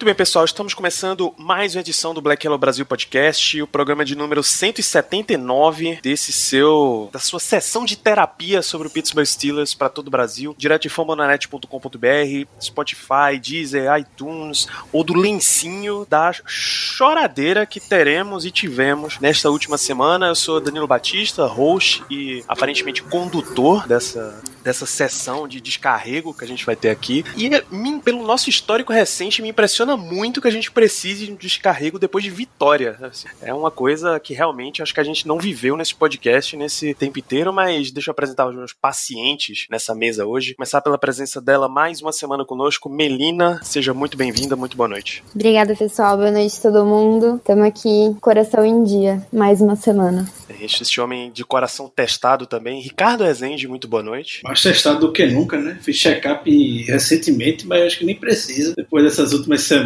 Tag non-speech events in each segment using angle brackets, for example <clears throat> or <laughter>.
Muito bem, pessoal, estamos começando mais uma edição do Black Yellow Brasil Podcast, o programa de número 179 desse seu da sua sessão de terapia sobre o Pittsburgh Steelers para todo o Brasil, direto de fambonanet.com.br, Spotify, Deezer, iTunes ou do lencinho da choradeira que teremos e tivemos nesta última semana. Eu sou Danilo Batista, host e aparentemente condutor dessa dessa sessão de descarrego que a gente vai ter aqui. E mim, pelo nosso histórico recente, me impressiona muito que a gente precise de um descarrego depois de vitória. assim. É uma coisa que realmente acho que a gente não viveu nesse podcast nesse tempo inteiro, mas deixa eu apresentar os meus pacientes nessa mesa hoje. Começar pela presença dela mais uma semana conosco, Melina. Seja muito bem-vinda, muito boa noite. Obrigada, pessoal. Boa noite a todo mundo. Estamos aqui, coração em dia, mais uma semana. Este esse homem de coração testado também, Ricardo Rezende, muito boa noite. Mais testado do que nunca, né? Fiz check-up recentemente, mas acho que nem precisa, depois dessas últimas semanas.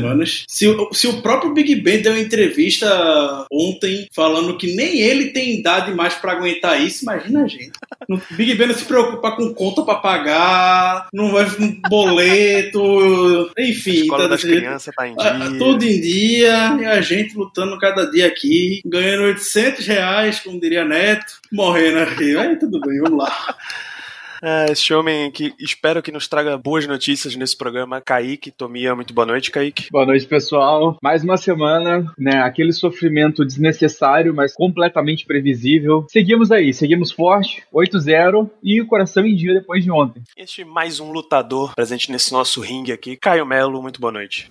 Se, o- se o próprio Big Ben deu uma entrevista ontem falando que nem ele tem idade mais pra aguentar isso, imagina a gente. O Big Ben não se preocupa com conta pra pagar, não vai com boleto, enfim. Escola tá das crianças tá em Ah, dia. Tudo em dia, e a gente lutando cada dia aqui, ganhando 800 reais, como diria Neto, morrendo aqui. Aí tudo bem, vamos lá. <laughs> É, esse homem que espero que nos traga boas notícias nesse programa, Kaique Tomia. Muito boa noite, Kaique. Boa noite, pessoal. Mais uma semana, né? Aquele sofrimento desnecessário, mas completamente previsível. Seguimos aí, seguimos forte, 8-0 e o coração em dia depois de ontem. Este mais um lutador presente nesse nosso ringue aqui, Caio Melo. Muito boa noite.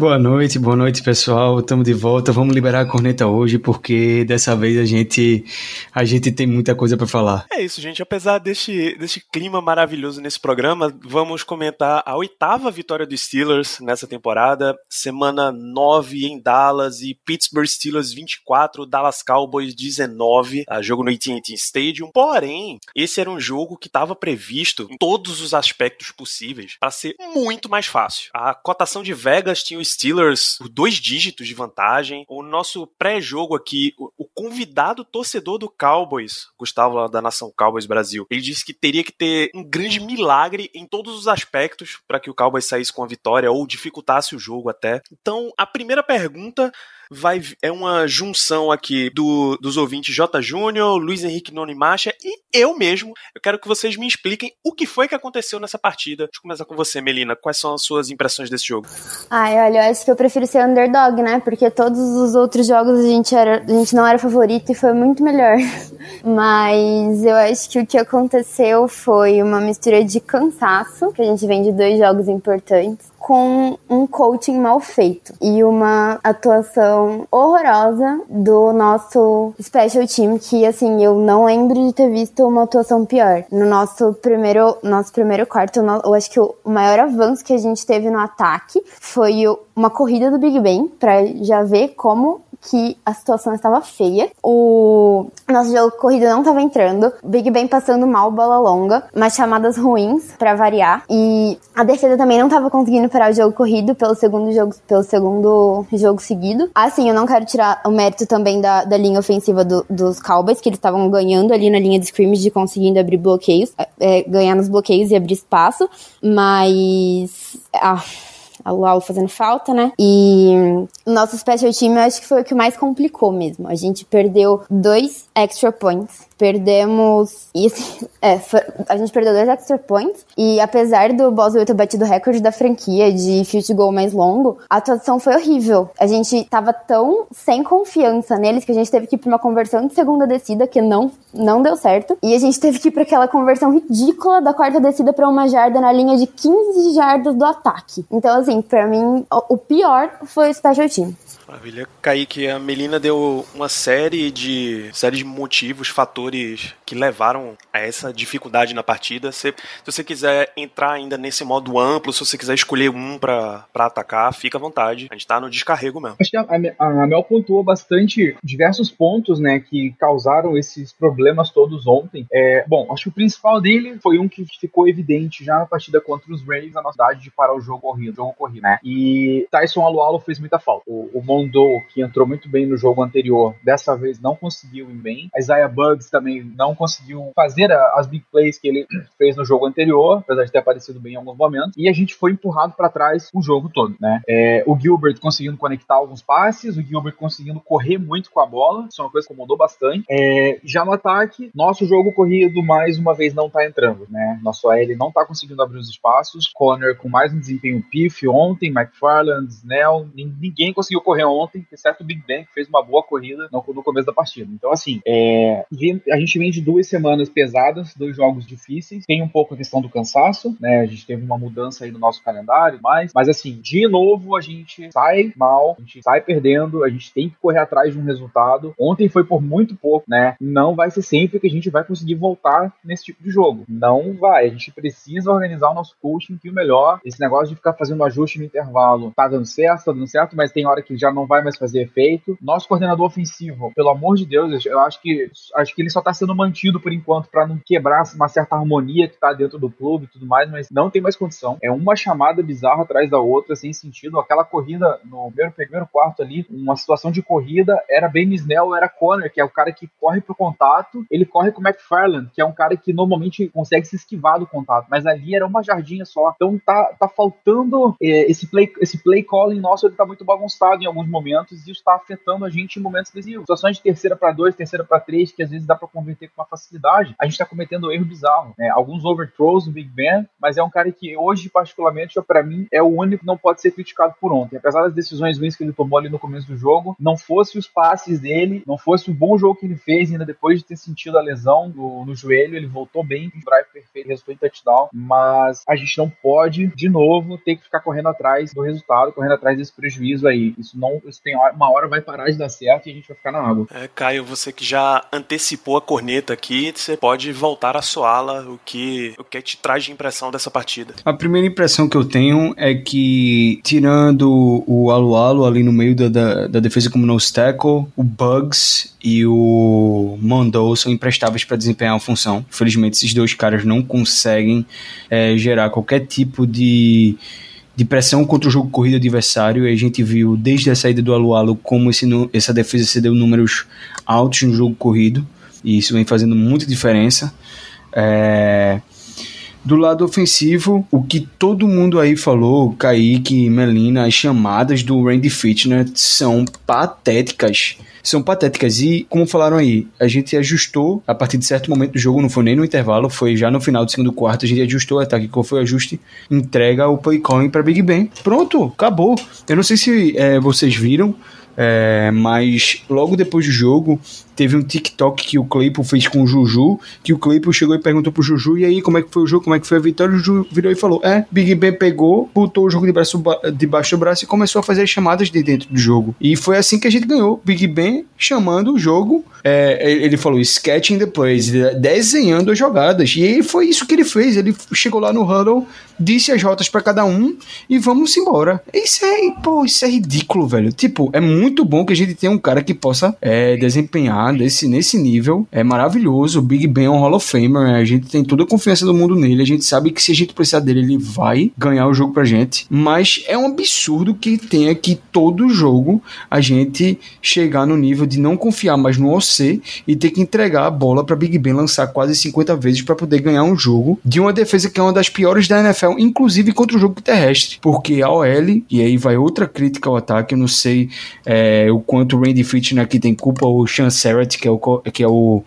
Boa noite, boa noite pessoal. Estamos de volta. Vamos liberar a corneta hoje porque dessa vez a gente a gente tem muita coisa para falar. É isso, gente. Apesar deste, deste clima maravilhoso nesse programa, vamos comentar a oitava vitória dos Steelers nessa temporada. Semana 9 em Dallas e Pittsburgh Steelers 24, Dallas Cowboys 19, a jogo no AT&T Stadium. Porém, esse era um jogo que estava previsto em todos os aspectos possíveis para ser muito mais fácil. A cotação de Vegas tinha os Steelers por dois dígitos de vantagem. O nosso pré-jogo aqui, o, o convidado torcedor do Cowboys, Gustavo da Nação Cowboys Brasil, ele disse que teria que ter um grande milagre em todos os aspectos para que o Cowboys saísse com a vitória ou dificultasse o jogo até. Então, a primeira pergunta vai é uma junção aqui do, dos ouvintes J. Júnior, Luiz Henrique Noni Macha e eu mesmo. Eu quero que vocês me expliquem o que foi que aconteceu nessa partida. Deixa eu começar com você, Melina. Quais são as suas impressões desse jogo? Ai, olha, eu acho que eu prefiro ser underdog, né? Porque todos os outros jogos a gente, era, a gente não era favorito e foi muito melhor. <laughs> Mas eu acho que o que aconteceu foi uma mistura de cansaço, que a gente vem de dois jogos importantes, com um coaching mal feito e uma atuação horrorosa do nosso special team, que assim, eu não lembro de ter visto uma atuação pior. No nosso primeiro, nosso primeiro quarto, eu acho que o maior avanço que a gente teve no ataque foi uma corrida do Big Ben, pra já ver como que a situação estava feia. O nosso jogo de corrida não estava entrando. Big Ben passando mal, bola longa, umas chamadas ruins pra variar. E a defesa também não estava conseguindo parar o jogo corrido pelo segundo jogo, pelo segundo jogo seguido. Assim, eu não quero tirar o mérito também da, da linha ofensiva do- dos Cowboys, que eles estavam ganhando ali na linha de scrimmage, de conseguindo abrir bloqueios, é, ganhar nos bloqueios e abrir espaço. Mas. Ah, a Luau fazendo falta, né? E nosso special team eu acho que foi o que mais complicou mesmo. A gente perdeu dois extra points. Perdemos. E assim, <laughs> é, a gente perdeu dois extra points. E apesar do Boswell ter batido o recorde da franquia de field goal mais longo, a atuação foi horrível. A gente tava tão sem confiança neles que a gente teve que ir pra uma conversão de segunda descida que não, não deu certo. E a gente teve que ir pra aquela conversão ridícula da quarta descida pra uma jarda na linha de 15 jardas do ataque. Então, assim, pra mim, o pior foi o special team. Maravilha. Kaique, a Melina deu uma série de, série de motivos, fatores que levaram a essa dificuldade na partida. Se, se você quiser entrar ainda nesse modo amplo, se você quiser escolher um para atacar, fica à vontade. A gente tá no descarrego mesmo. Acho que a, a, a Mel pontuou bastante diversos pontos, né, que causaram esses problemas todos ontem. É, bom, acho que o principal dele foi um que ficou evidente já na partida contra os Rays, a nossa de parar o jogo corrido, jogo corrido, né? E Tyson Alualo fez muita falta. O, o Mondo, que entrou muito bem no jogo anterior, dessa vez não conseguiu ir bem. A Isaiah Bugs também não conseguiu fazer as big plays que ele <clears throat> fez no jogo anterior, apesar de ter aparecido bem em alguns momentos. E a gente foi empurrado para trás o jogo todo, né? É, o Gilbert conseguindo conectar alguns passes, o Gilbert conseguindo correr muito com a bola, isso é uma coisa que incomodou bastante. É, já no ataque, nosso jogo corrido mais uma vez não tá entrando, né? Nosso AL não tá conseguindo abrir os espaços. Connor com mais um desempenho pif ontem, McFarland, Snell, ninguém conseguiu correr ontem, exceto o Big Ben, que fez uma boa corrida no, no começo da partida. Então, assim, é, a gente vem de duas semanas pesadas, dois jogos difíceis, tem um pouco a questão do cansaço, né? A gente teve uma mudança aí no nosso calendário, mas, mas assim, de novo a gente sai mal, a gente sai perdendo, a gente tem que correr atrás de um resultado. Ontem foi por muito pouco, né? Não vai ser sempre que a gente vai conseguir voltar nesse tipo de jogo. Não vai. A gente precisa organizar o nosso coaching que o melhor. Esse negócio de ficar fazendo ajuste no intervalo tá dando certo, tá dando certo, mas tem hora que já não vai mais fazer efeito. Nosso coordenador ofensivo, pelo amor de Deus, eu acho que acho que ele só tá sendo mantido por enquanto para não quebrar uma certa harmonia que tá dentro do clube e tudo mais, mas não tem mais condição. É uma chamada bizarra atrás da outra, sem sentido. Aquela corrida no primeiro, primeiro quarto ali, uma situação de corrida, era Ben Snell, era Connor, que é o cara que corre pro contato, ele corre com o McFarland, que é um cara que normalmente consegue se esquivar do contato, mas ali era uma jardinha só. Então tá, tá faltando é, esse play, esse play calling nosso, ele tá muito bagunçado em alguns momentos e isso tá afetando a gente em momentos decisivos. Situações de terceira para dois, terceira para três, que às vezes dá para converter com uma facilidade, a gente tá cometendo um erro bizarro. Né? Alguns overthrows no Big Ben, mas é um cara que hoje, particularmente, para mim, é o único que não pode ser criticado por ontem. Apesar das decisões ruins que ele tomou ali no começo do jogo, não fosse os passes dele, não fosse o bom jogo que ele fez, ainda depois de ter sentido a lesão no, no joelho, ele voltou bem, drive perfeito, resultou em touchdown, mas a gente não pode, de novo, ter que ficar correndo atrás do resultado, correndo atrás desse prejuízo aí. Isso não, isso tem uma hora vai parar de dar certo e a gente vai ficar na água. É, Caio, você que já antecipou a corneta aqui, você pode voltar a soá-la, o que, o que te traz de impressão dessa partida? A primeira impressão que eu tenho é que, tirando o Alualo ali no meio da, da, da defesa como no tackle, o Bugs e o Mondou são imprestáveis para desempenhar a função. Infelizmente, esses dois caras não conseguem é, gerar qualquer tipo de de pressão contra o jogo corrido adversário. E a gente viu desde a saída do Alualo como esse, essa defesa cedeu números altos no jogo corrido. E isso vem fazendo muita diferença. É... Do lado ofensivo, o que todo mundo aí falou, Kaique, Melina, as chamadas do Randy Fitner são patéticas são patéticas. E, como falaram aí, a gente ajustou a partir de certo momento do jogo, não foi nem no intervalo, foi já no final do segundo quarto, a gente ajustou o ataque. Qual foi o ajuste? Entrega o play calling para Big Ben. Pronto, acabou. Eu não sei se é, vocês viram, é, mas logo depois do jogo, teve um TikTok que o Claypool fez com o Juju, que o Claypool chegou e perguntou pro Juju, e aí, como é que foi o jogo, como é que foi a vitória? O Juju virou e falou, é, Big Ben pegou, botou o jogo de braço, debaixo do braço e começou a fazer as chamadas de dentro do jogo. E foi assim que a gente ganhou. Big Ben chamando o jogo, é, ele falou sketching the plays, desenhando as jogadas. E foi isso que ele fez. Ele chegou lá no huddle, disse as rotas para cada um e vamos embora. Isso é, pô, isso é ridículo, velho. Tipo, é muito bom que a gente tenha um cara que possa é, desempenhar nesse, nesse nível. É maravilhoso. O Big Ben é um Hall of Famer. A gente tem toda a confiança do mundo nele. A gente sabe que se a gente precisar dele, ele vai ganhar o jogo pra gente. Mas é um absurdo que tenha que todo jogo a gente chegar no nível de não confiar mais no OC e ter que entregar a bola para Big Ben lançar quase 50 vezes para poder ganhar um jogo de uma defesa que é uma das piores da NFL, inclusive contra o jogo terrestre. Porque a OL, e aí vai outra crítica ao ataque, eu não sei é, o quanto o Randy Fitner aqui tem culpa, ou o Sean Serrett, que é o, que é o,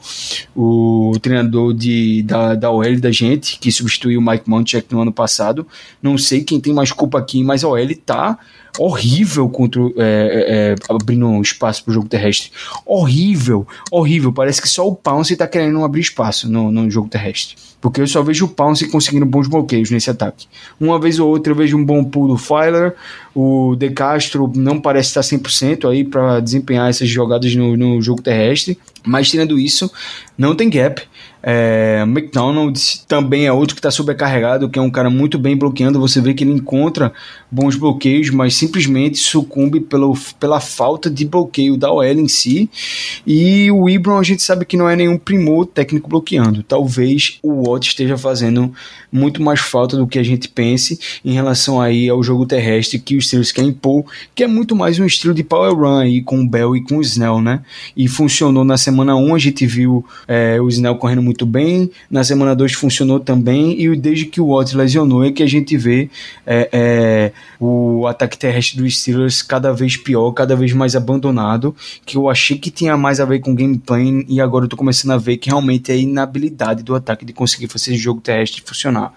o treinador de, da, da OL da gente, que substituiu o Mike Munchak no ano passado. Não sei quem tem mais culpa aqui, mas a OL tá horrível contra é, é, é abrindo um espaço para o jogo terrestre. Horrível, horrível. Parece que só o Pounce está querendo abrir espaço no, no jogo terrestre. Porque eu só vejo o Pounce conseguindo bons bloqueios nesse ataque. Uma vez ou outra eu vejo um bom pull do Filer, O De Castro não parece estar 100% aí para desempenhar essas jogadas no, no jogo terrestre. Mas tirando isso, não tem gap. É, McDonald's também é outro que está sobrecarregado, que é um cara muito bem bloqueando. Você vê que ele encontra bons bloqueios, mas simplesmente sucumbe pelo, pela falta de bloqueio da OL em si. E o Ibron a gente sabe que não é nenhum primor técnico bloqueando. Talvez o Watt esteja fazendo muito mais falta do que a gente pense em relação aí ao jogo terrestre que os Steelers querem impor, que é muito mais um estilo de power run aí com o Bell e com o Snell, né? E funcionou na semana 1, a gente viu é, o Snell correndo muito bem, na semana 2 funcionou também, e desde que o Watt lesionou é que a gente vê é, é, o ataque terrestre dos Steelers cada vez pior, cada vez mais abandonado, que eu achei que tinha mais a ver com gameplay, e agora eu tô começando a ver que realmente é a inabilidade do ataque de conseguir fazer esse jogo terrestre funcionar.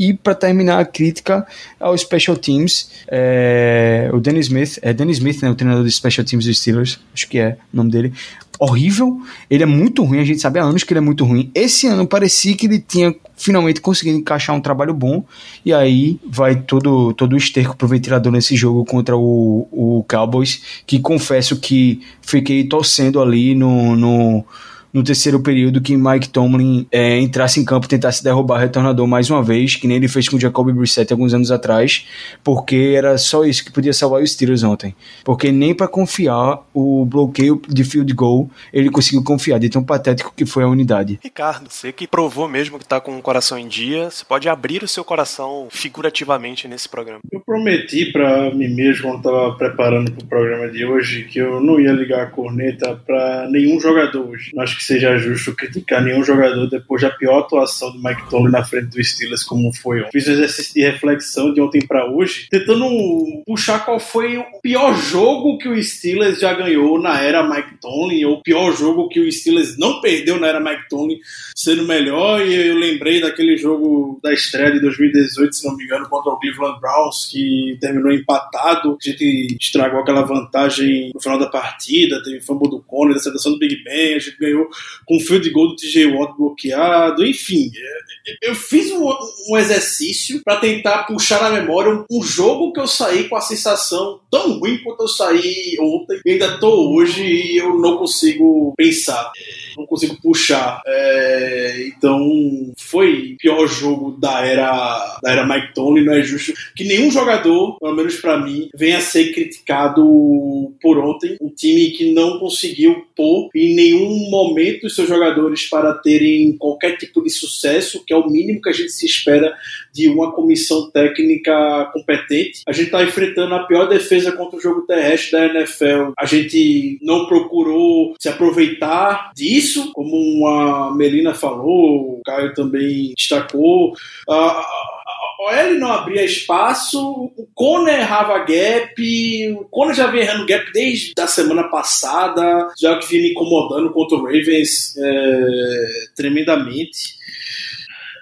E para terminar a crítica ao Special Teams, é, o Danny Smith, é Danny Smith, né, o treinador de Special Teams dos Steelers, acho que é o nome dele, horrível, ele é muito ruim, a gente sabe há anos que ele é muito ruim. Esse ano parecia que ele tinha finalmente conseguido encaixar um trabalho bom, e aí vai todo, todo o esterco pro ventilador nesse jogo contra o, o Cowboys, que confesso que fiquei torcendo ali no, no no terceiro período que Mike Tomlin é, entrasse em campo e tentasse derrubar o retornador mais uma vez, que nem ele fez com o Jacoby Brissett alguns anos atrás, porque era só isso que podia salvar os Steelers ontem. Porque nem para confiar o bloqueio de field goal ele conseguiu confiar, de tão patético que foi a unidade. Ricardo, você que provou mesmo que tá com o coração em dia, você pode abrir o seu coração figurativamente nesse programa. Eu prometi para mim mesmo quando tava preparando pro programa de hoje que eu não ia ligar a corneta para nenhum jogador hoje. Acho que seja justo criticar nenhum jogador depois da pior atuação do Mike Tomlin na frente do Steelers, como foi ontem. Fiz um exercício de reflexão de ontem para hoje, tentando puxar qual foi o pior jogo que o Steelers já ganhou na era Mike Tomlin, ou o pior jogo que o Steelers não perdeu na era Mike Tomlin, sendo melhor. E eu lembrei daquele jogo da estreia de 2018, se não me engano, contra o Cleveland Browns, que terminou empatado. A gente estragou aquela vantagem no final da partida, teve fumble do Conner, da seleção do Big Ben, a gente ganhou com o field goal do TJ Watt bloqueado, enfim. É, eu fiz um, um exercício para tentar puxar na memória um, jogo que eu saí com a sensação tão ruim quanto eu saí ontem, e ainda tô hoje e eu não consigo pensar, não consigo puxar. É, então, foi o pior jogo da era, da era Mike Tony, não é justo que nenhum jogador, pelo menos para mim, venha a ser criticado por ontem. Um time que não conseguiu pôr em nenhum momento os seus jogadores para terem qualquer tipo de sucesso, que é o mínimo que a gente se espera de uma comissão técnica competente. A gente está enfrentando a pior defesa contra o jogo terrestre da NFL. A gente não procurou se aproveitar disso, como a Melina falou, o Caio também destacou. OL não abria espaço, o Conner errava gap, o Conner já vem errando gap desde a semana passada, já que vinha me incomodando contra o Ravens é, tremendamente.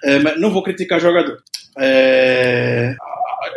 É, mas não vou criticar jogador. É,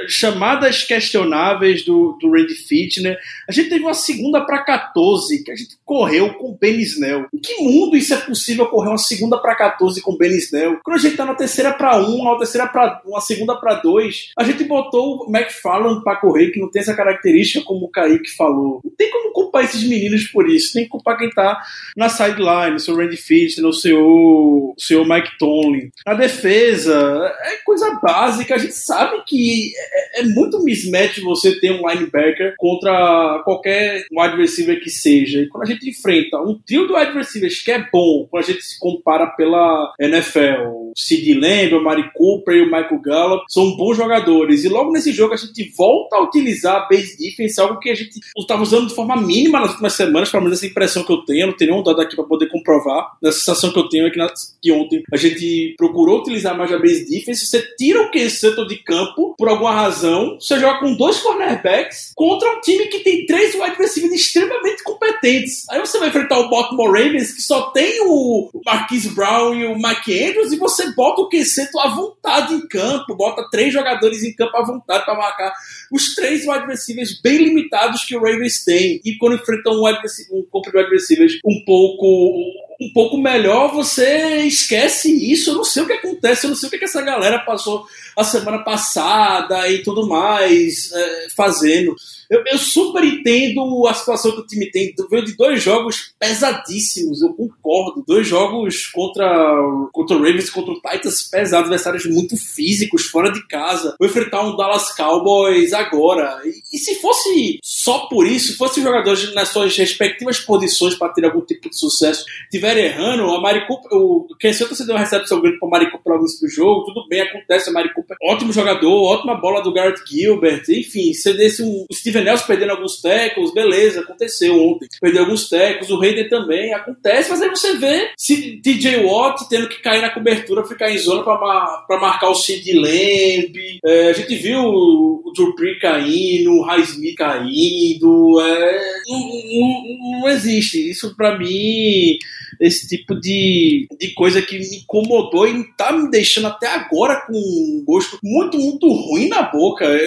chamadas questionáveis do, do Randy Fitner. A gente teve uma segunda para 14 que a gente correu com o Ben Snell. Em que mundo isso é possível correr uma segunda para 14 com o Ben Snell? Quando a gente tá na terceira para 1, uma terceira para uma segunda para 2, a gente botou o McFarland para correr, que não tem essa característica como o Kaique falou. Não tem como culpar esses meninos por isso. Tem que culpar quem tá na sideline, o seu Randy Fitner, o seu, o seu Mike Tomlin. Na defesa, é coisa básica. A gente sabe que é, é, muito mismatch você ter um linebacker contra qualquer wide receiver que seja. E quando a gente enfrenta um trio de wide receivers que é bom, quando a gente se compara pela NFL, o Sid Lamb, o Mari Cooper e o Michael Gallup são bons jogadores. E logo nesse jogo a gente volta a utilizar a base defense, algo que a gente estava usando de forma mínima nas últimas semanas, pelo menos essa impressão que eu tenho. Eu não tenho nenhum dado aqui para poder comprovar. A sensação que eu tenho é que, na, que ontem a gente procurou utilizar mais a base defense. Você tira o que setor de campo por alguma razão, você joga com dois cornerbacks contra um time que tem três wide receivers extremamente competentes. Aí você vai enfrentar o Baltimore Ravens, que só tem o Marquise Brown e o Mike Andrews, e você bota o Queseto à vontade em campo, bota três jogadores em campo à vontade para marcar os três wide receivers bem limitados que o Ravens tem. E quando enfrentam um, um de wide receivers um pouco um pouco melhor, você esquece isso. Eu não sei o que acontece, eu não sei o que, essa galera passou a semana passada e tudo mais é, fazendo. Eu, eu, super entendo a situação que o time tem. Veio de dois jogos pesadíssimos, eu concordo. Dois jogos contra, contra o Ravens contra o Titans pesados, adversários muito físicos, fora de casa. Vou enfrentar um Dallas Cowboys agora. E, e se fosse só por isso, fosse os jogadores nas suas respectivas posições para ter algum tipo de sucesso, estiver errando, a Mari Cooper, o Ken Santa se deu uma recepção grande para Mari Cooper início do jogo, tudo bem, acontece, a Mari Cooper, ótimo jogador, ótima bola do Garrett Gilbert, enfim, se desse um Steven Nelson perdendo alguns tecos, beleza, aconteceu ontem. Perdeu alguns tecos, o Hayden também, acontece, mas aí você vê se TJ Watt tendo que cair na cobertura, ficar em zona para marcar o Sid Lamb. É, a gente viu o Dupree caindo, o Highsmith caindo. É, não, não, não existe. Isso para mim esse tipo de, de coisa que me incomodou e tá me deixando até agora com um gosto muito, muito ruim na boca. Eu,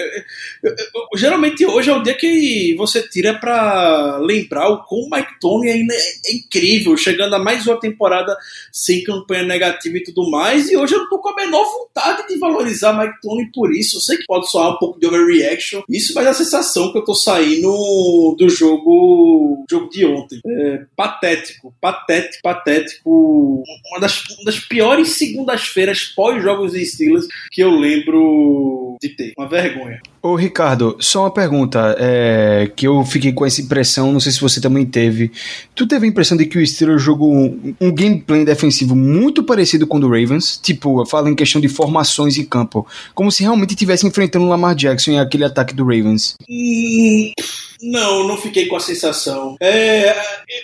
eu, eu, geralmente hoje é o dia que você tira para lembrar o como o Mike Tony é, é, incrível, chegando a mais uma temporada sem campanha negativa e tudo mais, e hoje eu tô com a menor vontade de valorizar Mike Tony por isso. Eu sei que pode soar um pouco de overreaction, isso, mas é a sensação que eu tô saindo do jogo, jogo de ontem. É, patético, patético patético. Uma das, uma das piores segundas-feiras pós-jogos de Steelers que eu lembro de ter. Uma vergonha. Ô Ricardo, só uma pergunta, é, que eu fiquei com essa impressão, não sei se você também teve. Tu teve a impressão de que o Steelers jogou um, um gameplay defensivo muito parecido com o do Ravens? Tipo, eu falo em questão de formações em campo, como se realmente estivesse enfrentando o Lamar Jackson em aquele ataque do Ravens. Hum, não, não fiquei com a sensação. É,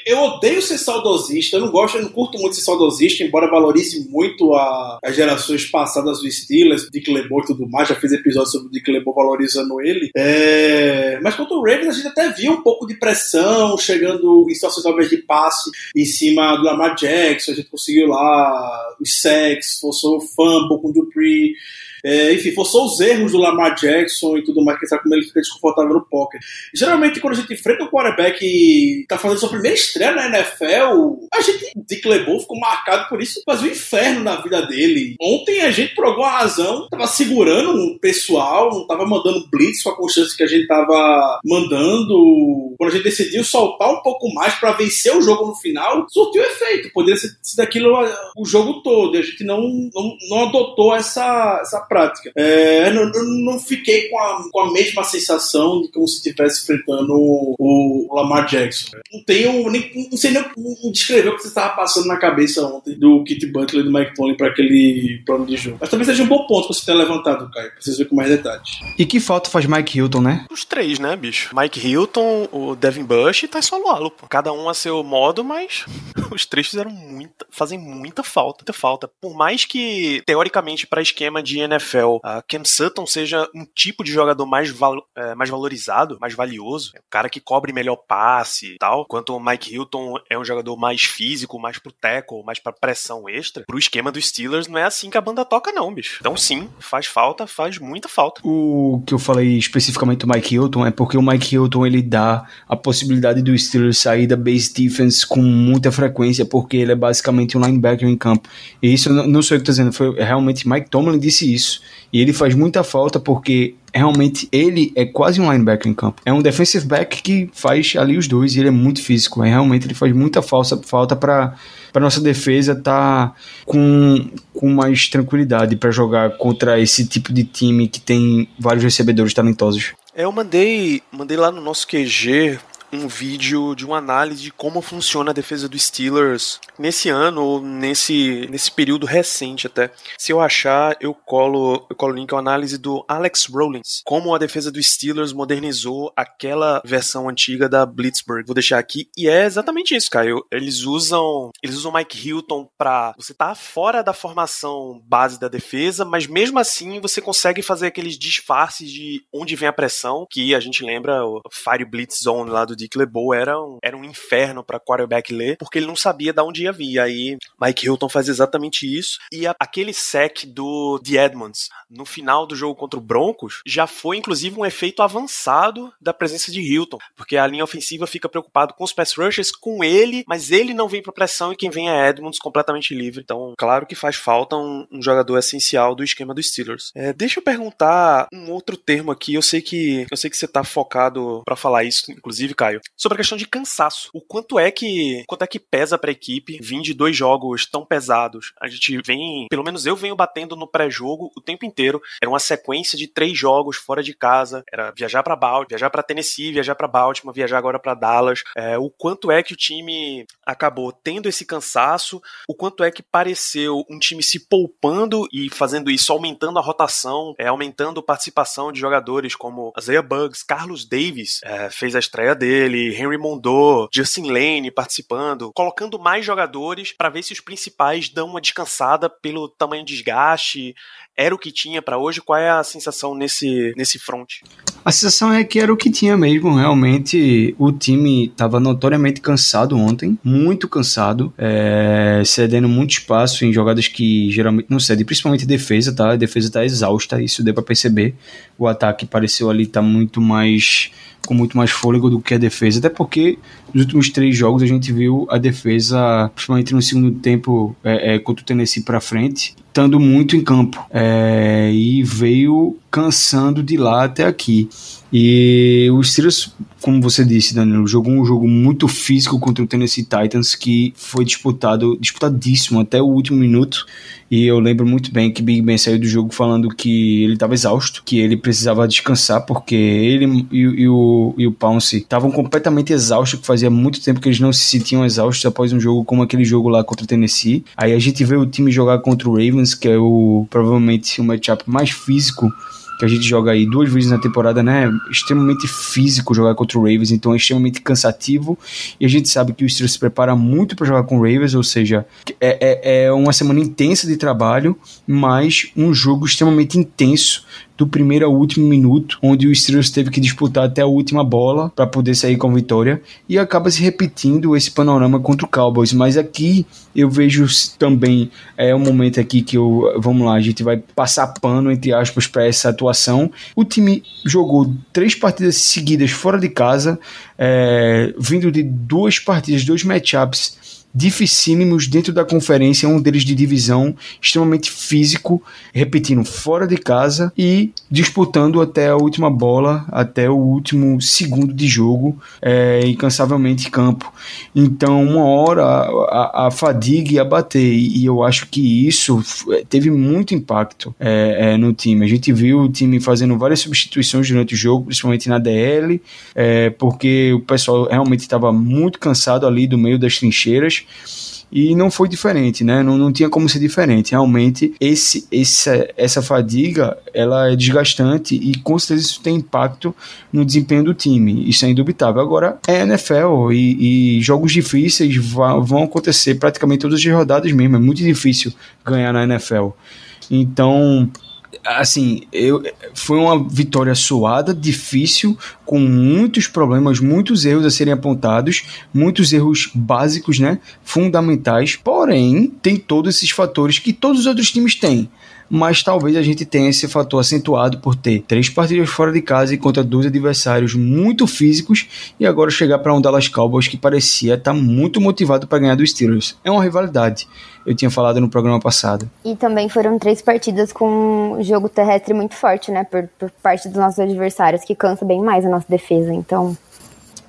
eu odeio ser saudosista, eu não gosto, eu não curto muito ser saudosista, embora valorize muito a, as gerações passadas do Steelers, Dick LeBeau e tudo mais, já fiz episódio sobre o Dick LeBeau valorizando ele. É, mas quanto o Ravens, a gente até viu um pouco de pressão, chegando em situações talvez de passe em cima do Lamar Jackson, a gente conseguiu lá os sacks, forçou o fumble com o Dupree, é, enfim, forçou os erros do Lamar Jackson e tudo mais, que sabe como ele fica desconfortável no pocket. Geralmente, quando a gente enfrenta um quarterback que tá fazendo sua primeira estreia na NFL, a gente, Dick LeBeau, ficou marcado por isso, faz um inferno na vida dele. Ontem a gente, por alguma razão, tava segurando o pessoal, não tava mandando blitz com a constância que a gente tava mandando. Quando a gente decidiu soltar um pouco mais para vencer o jogo no final, surtiu efeito. Poderia ser, daquilo o jogo todo. E a gente não, não, não adotou essa, essa prática. É, eu, não, não fiquei com a, com a mesma sensação de como se estivesse enfrentando o, o, Lamar Jackson. Não tenho, nem, não sei nem descrever o que você estava passando na cabeça ontem do Kit Butler e do Mike Tony para aquele plano de jogo. Mas talvez seja um bom ponto que você tenha levantado, Caio, pra vocês verem com mais detalhes. E que falta faz Mike Hilton, né? Os três, né, bicho? Mike Hilton, o Devin Bush e Ty Solo pô. Cada um a seu modo, mas <laughs> os três fizeram muita, fazem muita falta, muita falta. Por mais que, teoricamente, para esquema de NFL NFL, a Cam Sutton seja um tipo de jogador mais, val é, mais valorizado, mais valioso, é cara que cobre melhor passe e tal, enquanto o Mike Hilton é um jogador mais físico, mais pro tackle, mais pra pressão extra, pro esquema dos Steelers não é assim que a banda toca não, bicho. Então sim, faz falta, faz muita falta. O que eu falei especificamente do Mike Hilton é porque o Mike Hilton ele dá a possibilidade do Steelers sair da base defense com muita frequência, porque ele é basicamente um linebacker em campo. E isso não sou eu que tô dizendo, foi realmente Mike Tomlin disse isso. E ele faz muita falta porque realmente ele é quase um linebacker em campo. É um defensive back que faz ali os dois e ele é muito físico. É, realmente ele faz muita falsa, falta para nossa defesa tá com, com mais tranquilidade para jogar contra esse tipo de time que tem vários recebedores talentosos. É, eu mandei, mandei lá no nosso QG um vídeo de uma análise de como funciona a defesa dos Steelers nesse ano ou nesse, nesse período recente até. Se eu achar, eu colo eu colo link a análise do Alex Rollins, como a defesa dos Steelers modernizou aquela versão antiga da Blitzburg. Vou deixar aqui e é exatamente isso, Caio. Eles usam eles usam Mike Hilton para você tá fora da formação base da defesa, mas mesmo assim você consegue fazer aqueles disfarces de onde vem a pressão, que a gente lembra o Fire Blitz Zone lá do Dick LeBeau era um, era um inferno para quarterback ler, porque ele não sabia de onde ia vir. Aí Mike Hilton faz exatamente isso. E a, aquele sec do The Edmonds no final do jogo contra o Broncos já foi inclusive um efeito avançado da presença de Hilton, porque a linha ofensiva fica preocupado com os pass rushers, com ele, mas ele não vem para pressão e quem vem é Edmonds completamente livre. Então, claro que faz falta um, um jogador essencial do esquema dos Steelers. É, deixa eu perguntar um outro termo aqui. Eu sei que eu sei que você tá focado para falar isso, inclusive, Caio, sobre a questão de cansaço. O quanto é que quanto é que pesa para a equipe vir de dois jogos tão pesados? A gente vem, pelo menos eu venho batendo no pré-jogo o tempo inteiro. Era uma sequência de três jogos fora de casa. Era viajar para Baltimore, viajar para Tennessee, viajar para Baltimore, viajar agora para Dallas. É, o quanto é que o time acabou tendo esse cansaço? O quanto é que pareceu um time se poupando e fazendo isso, aumentando a rotação, é, aumentando a participação de jogadores como Isaiah Bugs, Carlos Davis é, fez a estreia dele, Henry Mondor, Justin Lane participando, colocando mais jogadores para ver se os principais dão uma descansada pelo tamanho de desgaste. Era o que tinha para hoje? Qual é a sensação nesse, nesse front? A sensação é que era o que tinha mesmo. Realmente, o time estava notoriamente cansado ontem, muito cansado, é, cedendo muito espaço em jogadas que geralmente não cede, principalmente defesa, tá? A defesa tá exausta, isso deu para perceber. O ataque pareceu ali tá muito mais com muito mais fôlego do que a defesa, até porque nos últimos três jogos a gente viu a defesa, principalmente no segundo tempo, é, é, contra o Tennessee para frente, estando muito em campo é, e veio cansando de lá até aqui. E o Steelers, como você disse, Danilo, jogou um jogo muito físico contra o Tennessee Titans que foi disputado, disputadíssimo até o último minuto. E eu lembro muito bem que Big Ben saiu do jogo falando que ele estava exausto, que ele precisava descansar porque ele e, e o, e o Pounce estavam completamente exaustos, que fazia muito tempo que eles não se sentiam exaustos após um jogo como aquele jogo lá contra o Tennessee. Aí a gente vê o time jogar contra o Ravens, que é o provavelmente o matchup mais físico que a gente joga aí duas vezes na temporada, né? Extremamente físico jogar contra o Ravens, então é extremamente cansativo. E a gente sabe que o Steelers se prepara muito para jogar com o Ravens, ou seja, é, é, é uma semana intensa de trabalho, mas um jogo extremamente intenso do primeiro ao último minuto, onde o Steelers teve que disputar até a última bola para poder sair com vitória e acaba se repetindo esse panorama contra o Cowboys. Mas aqui eu vejo também é um momento aqui que eu vamos lá, a gente vai passar pano entre aspas para essa atuação. O time jogou três partidas seguidas fora de casa, é, vindo de duas partidas, dois matchups dificílimos dentro da conferência, um deles de divisão, extremamente físico, repetindo fora de casa e disputando até a última bola, até o último segundo de jogo, é, incansavelmente campo. Então, uma hora a, a, fadiga ia bater, e eu acho que isso teve muito impacto é, é, no time. A gente viu o time fazendo várias substituições durante o jogo, principalmente na DL, é, porque o pessoal realmente estava muito cansado ali do meio das trincheiras e não foi diferente, né? Não, não tinha como ser diferente. Realmente, esse, esse, essa fadiga ela é desgastante e com certeza isso tem impacto no desempenho do time. Isso é indubitável. Agora, é NFL e, e jogos difíceis vão acontecer praticamente todas as rodadas mesmo. É muito difícil ganhar na NFL. Então, assim, eu, foi uma vitória suada, difícil, com muitos problemas, muitos erros a serem apontados, muitos erros básicos, né, fundamentais. Porém, tem todos esses fatores que todos os outros times têm mas talvez a gente tenha esse fator acentuado por ter três partidas fora de casa e contra dois adversários muito físicos e agora chegar para um Dallas Cowboys que parecia estar tá muito motivado para ganhar dos Steelers. É uma rivalidade. Eu tinha falado no programa passado. E também foram três partidas com jogo terrestre muito forte, né? Por, por parte dos nossos adversários, que cansa bem mais a nossa defesa. Então,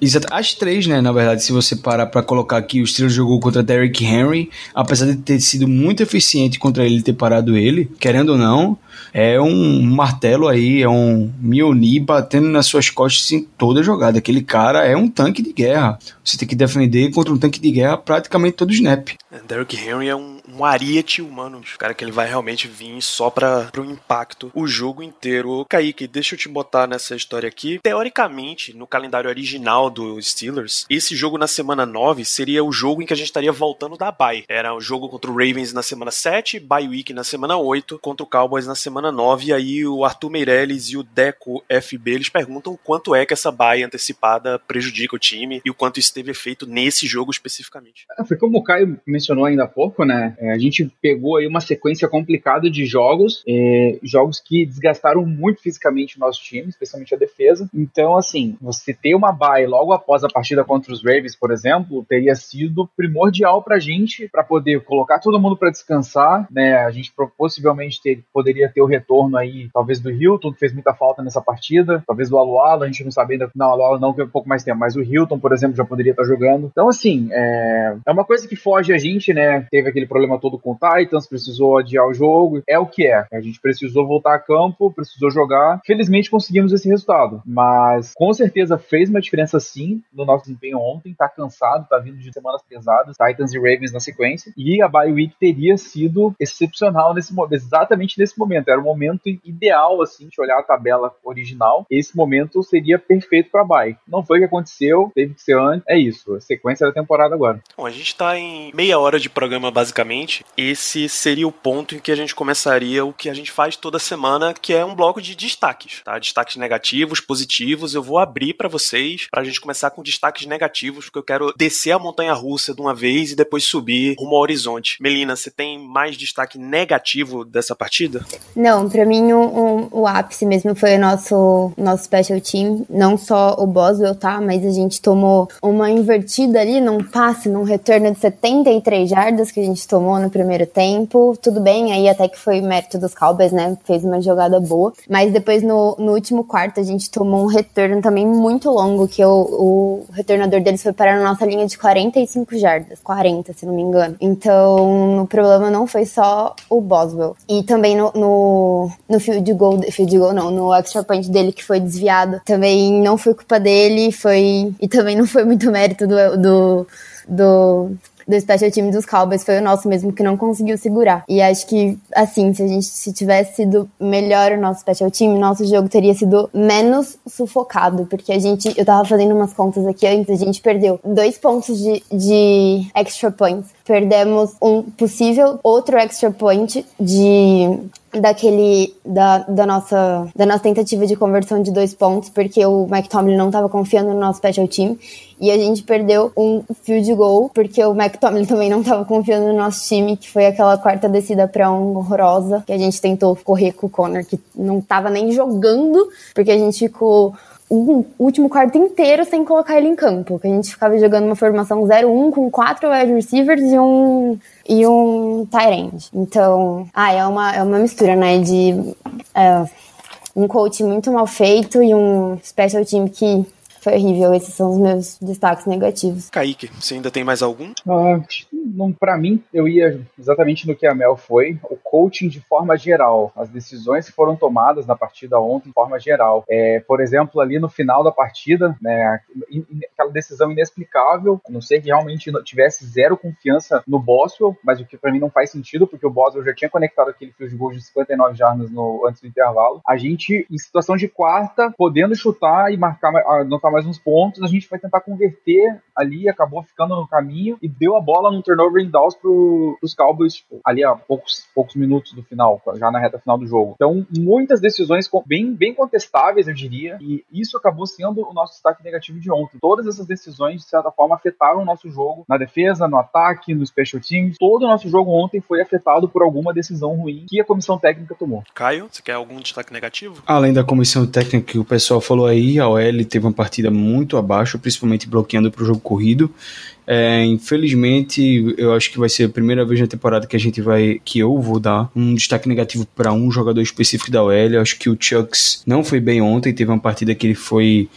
Exato. As três, né? Na verdade, se você parar para colocar aqui, o Steelers jogou contra Derrick Henry, apesar de ter sido muito eficiente contra ele ter parado ele, querendo ou não, é um martelo aí, é um Mioni batendo nas suas costas em toda jogada. Aquele cara é um tanque de guerra. Você tem que defender contra um tanque de guerra praticamente todo snap. É, Derrick Henry é um, um ariete humano. Cara que ele vai realmente vir só para o impacto o jogo inteiro. Kaique, deixa eu te botar nessa história aqui. Teoricamente, no calendário original do Steelers, esse jogo na semana 9 seria o jogo em que a gente estaria voltando da bye. Era o jogo contra o Ravens na semana 7, bye week na semana 8, contra o Cowboys na semana 9. E aí o Arthur Meirelles e o Deco FB eles perguntam quanto é que essa bye antecipada prejudica o time e o quanto isso teve efeito nesse jogo especificamente. É, foi como o Caio mencionou ainda há pouco, né? É, a gente pegou aí uma sequência complicada de jogos, é, jogos que desgastaram muito fisicamente o nosso time, especialmente a defesa. Então, assim, você ter uma bye logo após a partida contra os Ravens, por exemplo, teria sido primordial pra gente para poder colocar todo mundo para descansar, né? A gente possivelmente ter, poderia ter o retorno aí, talvez do Hilton, que fez muita falta nessa partida, talvez do Aluala, a gente não sabe ainda, não, Aluala não, que é um pouco mais tempo, mas o Hilton, por exemplo, já poderia estar jogando. Então, assim, é, é uma coisa que foge a gente, né? Teve aquele problema todo com o Titans, precisou adiar o jogo, é o que é. A gente precisou voltar a campo, precisou jogar. Felizmente conseguimos esse resultado, mas com certeza fez uma diferença sim no nosso desempenho ontem. Tá cansado, tá vindo de semanas pesadas, Titans e Ravens na sequência, e a bye week teria sido excepcional nesse exatamente nesse momento. Era o momento ideal, assim, de olhar a tabela original. Esse momento seria perfeito para bye. Não foi o que aconteceu, teve que ser antes. É isso, a sequência da temporada agora. Bom, a gente tá em meia hora de programa basicamente. Esse seria o ponto em que a gente começaria o que a gente faz toda semana, que é um bloco de destaques, tá? Destaques negativos, positivos. Eu vou abrir para vocês para a gente começar com destaques negativos, porque eu quero descer a montanha russa de uma vez e depois subir rumo ao horizonte. Melina, você tem mais destaque negativo dessa partida? Não, para mim o, o, o, ápice mesmo foi o nosso, nosso special team. Não só o Boswell, tá? Mas a gente tomou uma invertida ali num passe, num retorno de 73 jardas que a gente tomou no primeiro tempo. Tudo bem, aí até que foi mérito dos Cowboys, né? Fez uma jogada boa. Mas depois no, no último quarto a gente tomou um retorno também muito longo, que o, o retornador deles foi parar na nossa linha de 45 jardas. 40, se não me engano. Então, o problema não foi só o Boswell. E também no, no, no field goal, field goal não, no extra point dele que foi desviado. Também não foi culpa dele, foi. E também não foi muito mérito do, do do do special time dos Cowboys foi o nosso mesmo que não conseguiu segurar. E acho que, assim, se a gente se tivesse sido melhor o nosso special team, nosso jogo teria sido menos sufocado, porque a gente, eu tava fazendo umas contas aqui antes, a gente perdeu dois pontos de, de extra points. Perdemos um possível outro extra point de daquele da, da nossa da nossa tentativa de conversão de dois pontos porque o Mike Tomlin não estava confiando no nosso special team e a gente perdeu um field goal porque o Mike Tomlin também não estava confiando no nosso time que foi aquela quarta descida para um horrorosa que a gente tentou correr com o Connor que não estava nem jogando porque a gente ficou o último quarto inteiro sem colocar ele em campo. Que a gente ficava jogando uma formação 0-1 com quatro wide receivers e um, e um tight end. Então, ah, é uma, é uma mistura, né? De é, um coach muito mal feito e um special team que foi horrível. Esses são os meus destaques negativos. Kaique, você ainda tem mais algum? Ah, não, para mim, eu ia exatamente no que a Mel foi. O coaching de forma geral. As decisões que foram tomadas na partida ontem de forma geral. É, por exemplo, ali no final da partida, né, aquela decisão inexplicável, a não ser que realmente tivesse zero confiança no Boswell, mas o que para mim não faz sentido, porque o Boswell já tinha conectado aquele fio de gol de 59 jardas no, antes do intervalo. A gente, em situação de quarta, podendo chutar e marcar, anotar mais uns pontos, a gente vai tentar converter ali, acabou ficando no caminho e deu a bola no turnover em downs pro, pros Cowboys tipo, ali a poucos, poucos minutos do final, já na reta final do jogo. Então, muitas decisões bem, bem contestáveis, eu diria, e isso acabou sendo o nosso destaque negativo de ontem. Todas essas decisões, de certa forma, afetaram o nosso jogo na defesa, no ataque, no special teams. Todo o nosso jogo ontem foi afetado por alguma decisão ruim que a comissão técnica tomou. Caio, você quer algum destaque negativo? Além da comissão técnica que o pessoal falou aí, a OL teve uma partida muito abaixo, principalmente bloqueando para o jogo corrido. É, infelizmente, eu acho que vai ser a primeira vez na temporada que a gente vai, que eu vou dar um destaque negativo para um jogador específico da OL. Eu acho que o Chucks não foi bem ontem, teve uma partida que ele foi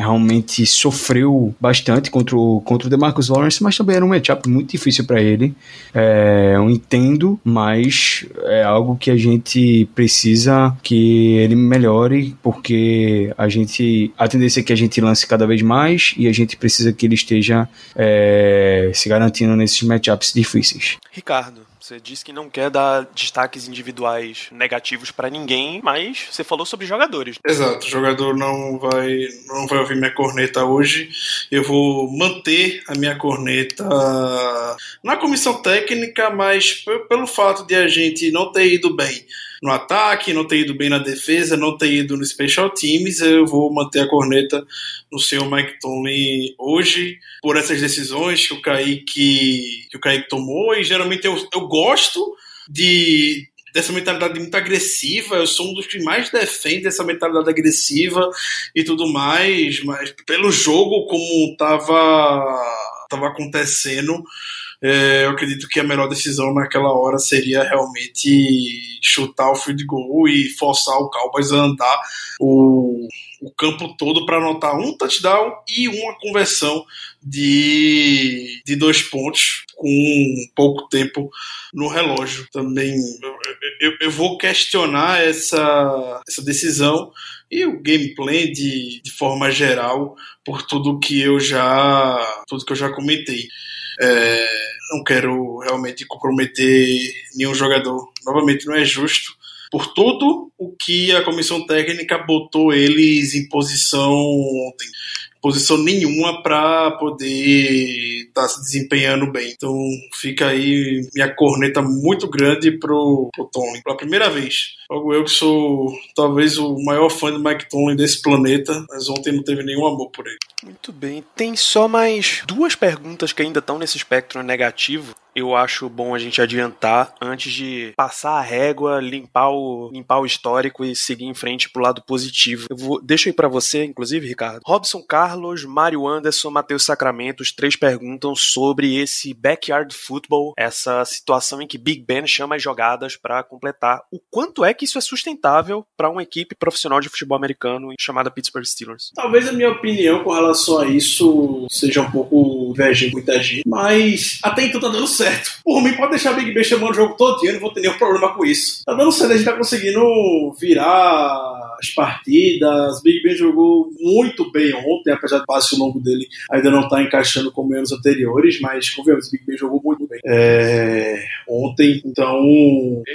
realmente sofreu bastante contra o, contra o DeMarcus Lawrence, mas também era um matchup muito difícil para ele. É, eu entendo, mas é algo que a gente precisa que ele melhore, porque a gente a tendência é que a gente lance cada vez mais e a gente precisa que ele esteja é, se garantindo nesses matchups difíceis. Ricardo, você disse que não quer dar destaques individuais negativos para ninguém, mas você falou sobre jogadores. Exato, o jogador não vai, não vai ouvir minha corneta hoje. Eu vou manter a minha corneta na comissão técnica, mas pelo fato de a gente não ter ido bem no ataque, não ter ido bem na defesa, não ter ido no special teams, eu vou manter a corneta no seu Mike Tomlin hoje. Por essas decisões que o Kaique, que o Kaique tomou e geralmente eu, eu gosto de dessa mentalidade muito agressiva, eu sou um dos que mais defende essa mentalidade agressiva e tudo mais, mas pelo jogo como estava tava acontecendo, é, eu acredito que a melhor decisão naquela hora seria realmente chutar o field goal e forçar o Cowboys a andar o, o campo todo para anotar um touchdown e uma conversão de, de dois pontos com pouco tempo no relógio. Também eu, eu vou questionar essa, essa decisão e o gameplay de, de forma geral por tudo que eu já tudo que eu já comentei. É, não quero realmente comprometer nenhum jogador. Novamente, não é justo por tudo o que a comissão técnica botou eles em posição posição nenhuma para poder estar tá se desempenhando bem. Então fica aí minha corneta muito grande pro, pro Tony. Pela primeira vez. Logo eu que sou talvez o maior fã do Mike Tomlin desse planeta, mas ontem não teve nenhum amor por ele. Muito bem. Tem só mais duas perguntas que ainda estão nesse espectro negativo eu acho bom a gente adiantar antes de passar a régua, limpar o, limpar o histórico e seguir em frente pro lado positivo. Eu vou, deixa aí para você, inclusive, Ricardo. Robson Carlos, Mário Anderson, Matheus Sacramento, os três perguntam sobre esse backyard football, essa situação em que Big Ben chama as jogadas para completar. O quanto é que isso é sustentável para uma equipe profissional de futebol americano chamada Pittsburgh Steelers? Talvez a minha opinião com relação a isso seja um pouco divergente muita gente, mas até então tá dando certo. Por mim, pode deixar Big Ben chamando o jogo todo dia, não vou ter nenhum problema com isso. Tá dando certo, a gente tá conseguindo virar as partidas. Big Ben jogou muito bem ontem, apesar do passe longo dele ainda não estar tá encaixando como anos anteriores, mas convenhamos, o Big Ben jogou muito bem é, ontem. Então,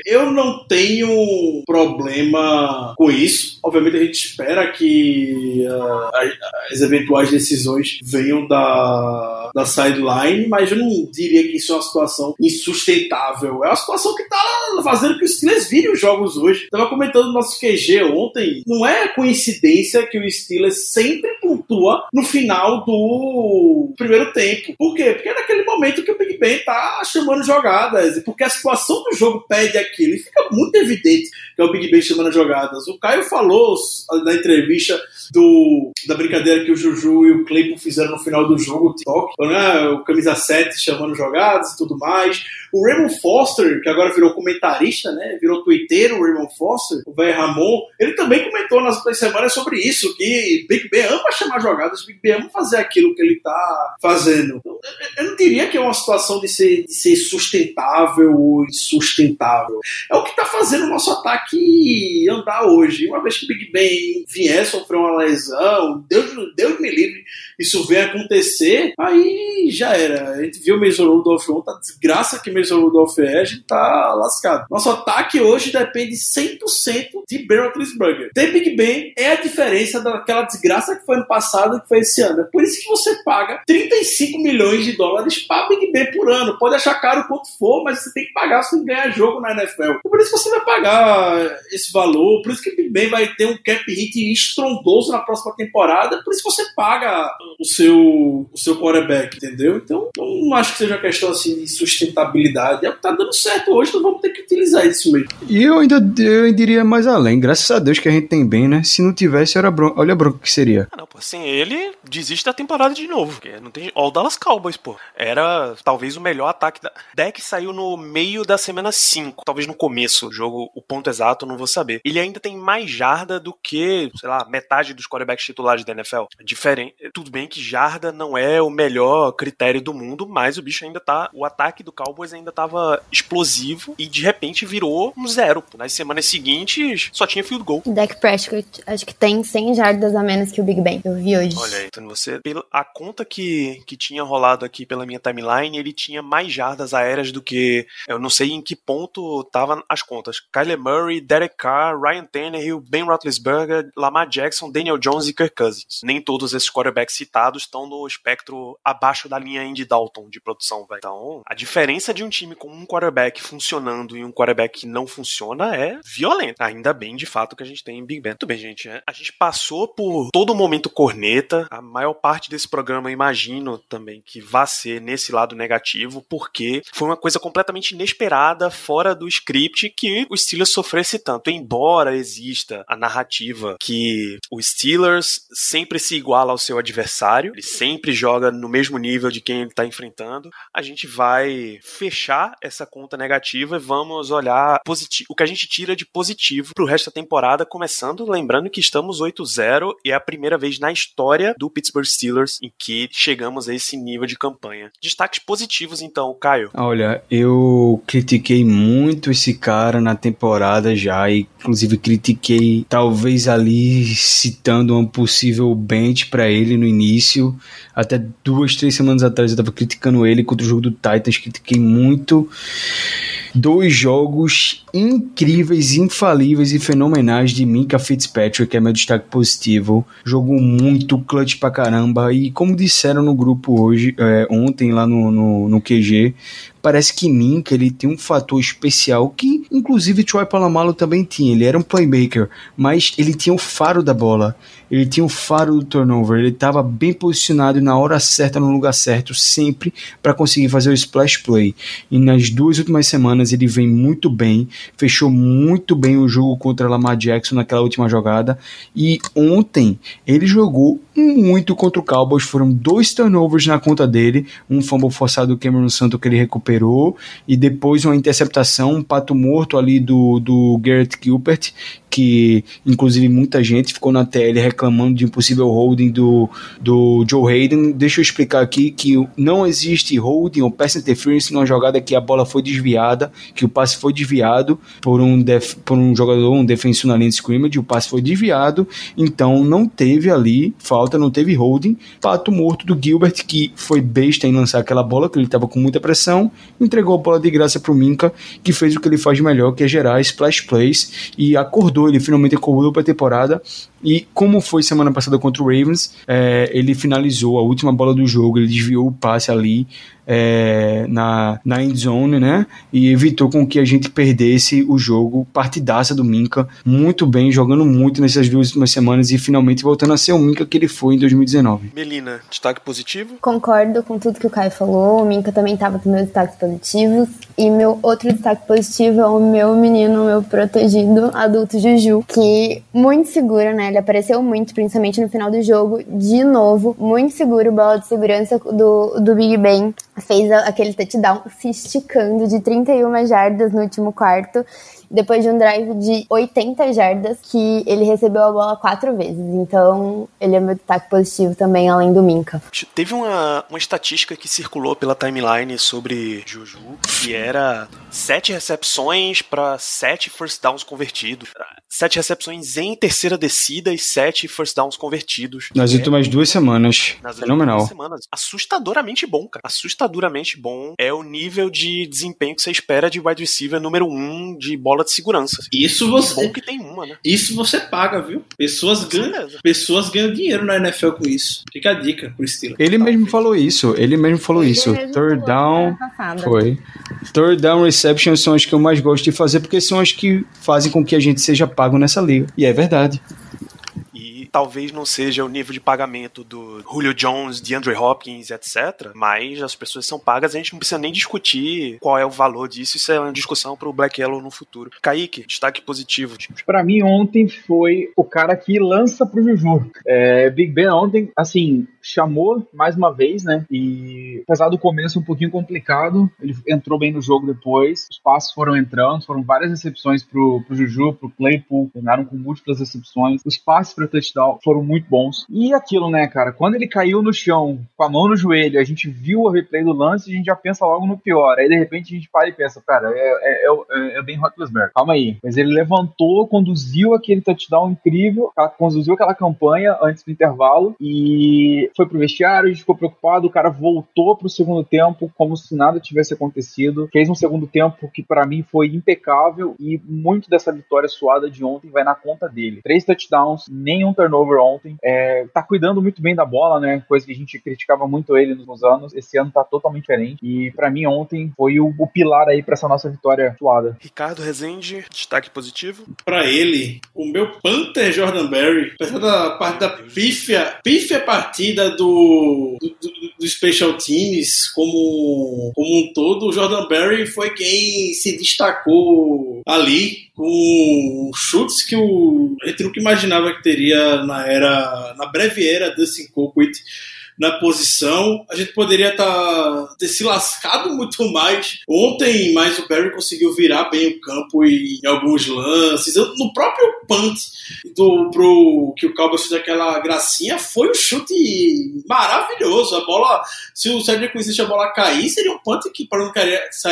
eu não tenho problema com isso. Obviamente, a gente espera que uh, as eventuais decisões venham da, da sideline, mas eu não diria que isso é uma situação insustentável. É uma situação que está fazendo que os Steelers virem os jogos hoje. Estava comentando no nosso QG ontem não é coincidência que o Steelers sempre pontua no final do primeiro tempo. Por quê? Porque é naquele momento que o Big Ben tá chamando jogadas, e porque a situação do jogo pede aquilo, e fica muito evidente que é o Big Ben chamando jogadas. O Caio falou na entrevista do, da brincadeira que o Juju e o Claypool fizeram no final do jogo, o TikTok, né, o camisa 7 chamando jogadas e tudo mais. O Raymond Foster, que agora virou comentarista, né, virou twitteiro, o Raymond Foster, o velho Ramon, ele também comentou nas últimas semanas sobre isso, que Big Ben ama chamar jogadas, Big Ben ama fazer aquilo que ele tá fazendo. Eu não diria que é uma situação de ser, de ser sustentável ou insustentável. É o que tá fazendo o nosso ataque andar hoje. Uma vez que Big Ben vier sofrer uma lesão, Deus, Deus me livre, isso vem acontecer, aí já era. A gente viu o Mason Rudolph ontem, a desgraça que Mason Rudolph é, a gente tá lascado. Nosso ataque hoje depende 100% de Ben Roethlisberger. Ter Big Ben é a diferença daquela desgraça que foi ano passado e que foi esse ano. É por isso que você paga 35 milhões de dólares para Big Ben por ano. Pode achar caro quanto for, mas você tem que pagar se você ganhar jogo na NFL. É por isso que você vai pagar esse valor, por isso que Big Ben vai ter um cap hit estrondoso na próxima temporada, por isso que você paga o seu, o seu quarterback, entendeu? Então, não acho que seja questão assim de sustentabilidade. É o que tá dando certo hoje, então vamos ter que utilizar isso mesmo. E eu ainda eu diria mais além. Graças a Deus que a gente tem bem, né? Se não tivesse, era bron olha a bronca que seria. Ah, não, pô, sem ele, desiste da temporada de novo. Porque não tem. Ó, o Dallas Cowboys, pô. Era talvez o melhor ataque da. Deck saiu no meio da semana 5, talvez no começo. O jogo, o ponto exato, não vou saber. Ele ainda tem mais jarda do que, sei lá, metade dos quarterbacks titulares da NFL. Diferente. Tudo bem que jarda não é o melhor critério do mundo, mas o bicho ainda tá. O ataque do Cowboys ainda tava explosivo e de repente virou um zero. Nas semanas seguintes só tinha field goal. Dak Prescott, acho que tem 100 jardas a menos que o Big Ben. Eu vi hoje. Olha aí, então você, pela, a conta que, que tinha rolado aqui pela minha timeline, ele tinha mais jardas aéreas do que. Eu não sei em que ponto tava as contas. Kyler Murray, Derek Carr, Ryan Tannehill, Ben Roethlisberger, Lamar Jackson, Daniel Jones e Kirk Cousins. Nem todos esses quarterbacks citados estão no espectro abaixo da linha Andy Dalton de produção, velho. Então, a diferença de um time com um quarterback funcionando e um quarterback que não funciona é violenta. Ainda bem, de fato, que a gente tem em Big Ben. Tudo bem, gente. A gente passou por todo momento corneta. A maior parte desse programa, imagino também que vá ser nesse lado negativo, porque foi uma coisa completamente inesperada, fora do script, que o Steelers sofresse tanto. Embora exista a narrativa que o Steelers sempre se iguala ao seu adversário, ele sempre joga no mesmo nível de quem ele está enfrentando, a gente vai fechar essa conta negativa e vamos olhar o que a gente tira de positivo pro resto da temporada, começando lembrando que estamos 8-0 e é a primeira vez na história do Pittsburgh Steelers em que chegamos a esse nível de campanha. Destaques positivos então, Caio. Olha, eu critiquei muito esse cara na temporada já e inclusive critiquei talvez ali citando um possível bench para ele no início. Até duas, três semanas atrás eu tava criticando ele contra o jogo do Titans, critiquei muito. Dois jogos incríveis, infalíveis e fenomenais de Minka Fitzpatrick, é meu destaque positivo. Jogou muito, clutch pra caramba. E como disseram no grupo hoje, é, ontem lá no, no, no QG, parece que Minka ele tem um fator especial que inclusive Troy Palomalo também tinha. Ele era um playmaker, mas ele tinha o faro da bola. Ele tinha o faro do turnover. Ele estava bem posicionado na hora certa, no lugar certo, sempre para conseguir fazer o splash play. E nas duas últimas semanas ele vem muito bem, fechou muito bem o jogo contra Lamar Jackson naquela última jogada. E ontem ele jogou muito contra o Cowboys. Foram dois turnovers na conta dele, um fumble forçado do Cameron Santo que ele recuperou e depois uma interceptação, um pato morto ali do, do Garrett Gilbert, que inclusive muita gente ficou na tele reclamando de impossível holding do, do Joe Hayden. Deixa eu explicar aqui que não existe holding ou pass interference numa jogada que a bola foi desviada, que o passe foi desviado por um, def, por um jogador, um defensor na linha de scrimmage, o passe foi desviado, então não teve ali falta, não teve holding. Pato morto do Gilbert, que foi besta em lançar aquela bola, que ele estava com muita pressão, entregou a bola de graça para o Minka, que fez o que ele faz de melhor, que é gerar splash plays, e acordou, ele finalmente acordou para a temporada, e como foi semana passada contra o Ravens, é, ele finalizou a última bola do jogo, ele desviou o passe ali é, na, na end zone, né? E evitou com que a gente perdesse o jogo. Partidaça do Minka, muito bem, jogando muito nessas duas últimas semanas e finalmente voltando a ser o Minka que ele foi em 2019. Melina, destaque positivo? Concordo com tudo que o Caio falou. O Minka também estava com meus destaques positivos. E meu outro destaque positivo é o meu menino, meu protegido adulto Juju, que muito seguro, né? Ele apareceu muito, principalmente no final do jogo, de novo, muito seguro, bola de segurança do, do Big Ben fez aquele touchdown se esticando de 31 jardas no último quarto depois de um drive de 80 jardas que ele recebeu a bola quatro vezes. Então, ele é meu destaque positivo também, além do Minka. Teve uma, uma estatística que circulou pela timeline sobre Juju, que era sete recepções para sete first downs convertidos. Sete recepções em terceira descida e sete first downs convertidos. Nas é, últimas duas semanas. Nas Fenomenal. Duas semanas. Assustadoramente bom, cara. Assustadoramente bom. É o nível de desempenho que você espera de wide receiver número um de bola de segurança. Isso você. Bom que tem uma, né? Isso você paga, viu? Pessoas ganham, pessoas ganham dinheiro na NFL com isso. Fica a dica pro estilo. Ele mesmo falou isso. Ele mesmo falou ele isso. Third down. Foi. Third down reception são as que eu mais gosto de fazer porque são as que fazem com que a gente seja pago nessa liga. E é verdade talvez não seja o nível de pagamento do Julio Jones, de Andre Hopkins, etc. Mas as pessoas são pagas, a gente não precisa nem discutir qual é o valor disso. Isso é uma discussão pro Black Yellow no futuro. Kaique, destaque positivo. Para mim, ontem foi o cara que lança pro Juju. É, Big Ben ontem, assim, chamou mais uma vez, né? E apesar do começo um pouquinho complicado, ele entrou bem no jogo depois. Os passos foram entrando, foram várias recepções pro, pro Juju, pro Claypool, terminaram com múltiplas recepções. Os passes para touchdown tal, foram muito bons. E aquilo, né, cara, quando ele caiu no chão, com a mão no joelho, a gente viu o replay do lance, a gente já pensa logo no pior. Aí de repente a gente para e pensa, cara, é, é, é, é bem Roethlisberger, calma aí. Mas ele levantou, conduziu aquele touchdown incrível, conduziu aquela campanha antes do intervalo e foi pro vestiário, a gente ficou preocupado, o cara voltou pro segundo tempo como se nada tivesse acontecido, fez um segundo tempo que para mim foi impecável e muito dessa vitória suada de ontem vai na conta dele. Três touchdowns, nenhum turnover ontem, é, tá cuidando muito bem da bola, né? Coisa que a gente criticava muito ele nos anos. Esse ano tá totalmente diferente. E para mim ontem foi o, o pilar aí para essa nossa vitória suada. Ricardo Rezende, destaque positivo? Para ele, o meu Panther Jordan Berry, apesar da parte da pífia, pífia partida do, do, do, do Special Teams como, como um todo, o Jordan Berry foi quem se destacou ali com chutes que o, a gente nunca imaginava que teria na era, na breve era Dustin Colquitt na posição. A gente poderia tá, ter se lascado muito mais ontem, mas o Barry conseguiu virar bem o campo em, em alguns lances. Eu, no próprio punt do, pro, que o Cowboys fez aquela gracinha, foi um chute maravilhoso. A bola, se o Cedric Winston a bola cair, seria um punt que para não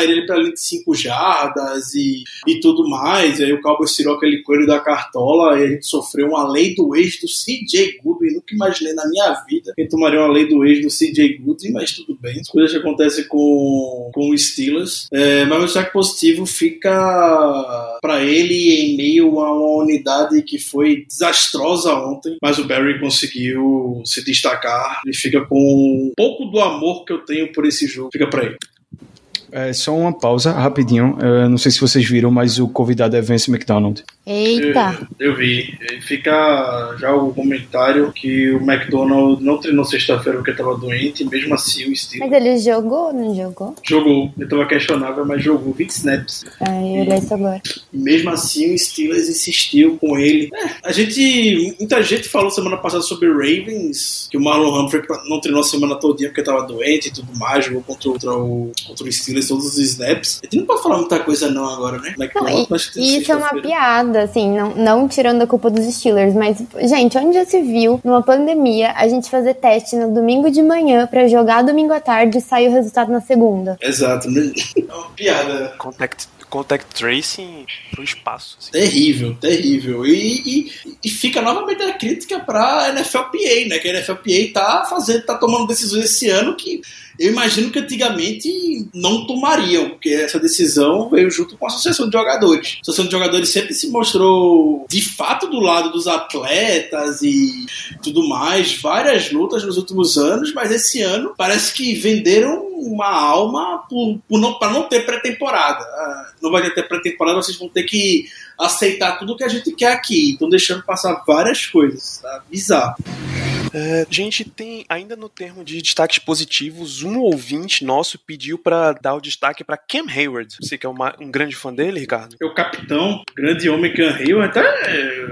ele para ali de 5 jardas e, e tudo mais. Aí o Cowboys tirou aquele coelho da cartola e a gente sofreu uma lei do ex do CJ Goodwin. Nunca imaginei na minha vida que tomaria uma lei do ex do CJ Goodwin, mas tudo bem. As coisas que acontecem com, com o Steelers. É, mas o destaque positivo fica para ele em meio a uma unidade que foi desastrosa ontem, mas o Barry conseguiu se destacar e fica com um pouco do amor que eu tenho por esse jogo. Fica para ele. É, só uma pausa, rapidinho. Eu não sei se vocês viram, mas o convidado é Vance McDonald. Eita! Eu, eu vi. Fica já o comentário que o McDonald não treinou sexta-feira porque estava doente, mesmo assim o Steelers. Mas ele jogou, não jogou? Jogou. Ele estava questionável, mas jogou 20 snaps. Ah, eu olhei isso agora. Mesmo assim o Steelers insistiu com ele. É, a gente. Muita gente falou semana passada sobre Ravens, que o Marlon Humphrey não treinou a semana todinha porque estava doente e tudo mais, jogou contra, contra, o, contra o Steelers todos os snaps. A gente não pode falar muita coisa não agora, né? McDonald, não, e, isso é uma piada assim, não, não tirando a culpa dos Steelers, mas, gente, onde já se viu, numa pandemia, a gente fazer teste no domingo de manhã para jogar domingo à tarde e sair o resultado na segunda? Exato, né? É uma piada. Contact contact tracing pro espaço. Assim. Terrível, terrível. E, e, e, fica novamente a crítica pra NFLPA, né? Que a NFLPA tá fazendo, tá tomando decisões esse ano que eu imagino que antigamente não tomariam, porque essa decisão veio junto com a Associação de Jogadores. A Associação de Jogadores sempre se mostrou de fato do lado dos atletas e tudo mais, várias lutas nos últimos anos, mas esse ano parece que venderam uma alma por, não, para não ter pré-temporada. Ah, não vai ter pré-temporada, vocês vão ter que aceitar tudo que a gente quer aqui. Estão deixando passar várias coisas, tá? Bizarro. É, gente, tem ainda no termo de destaques positivos, um ouvinte nosso pediu para dar o destaque para Cam Hayward. Você que é uma, um grande fã dele, Ricardo? É o capitão, grande homem Cam Hayward. É,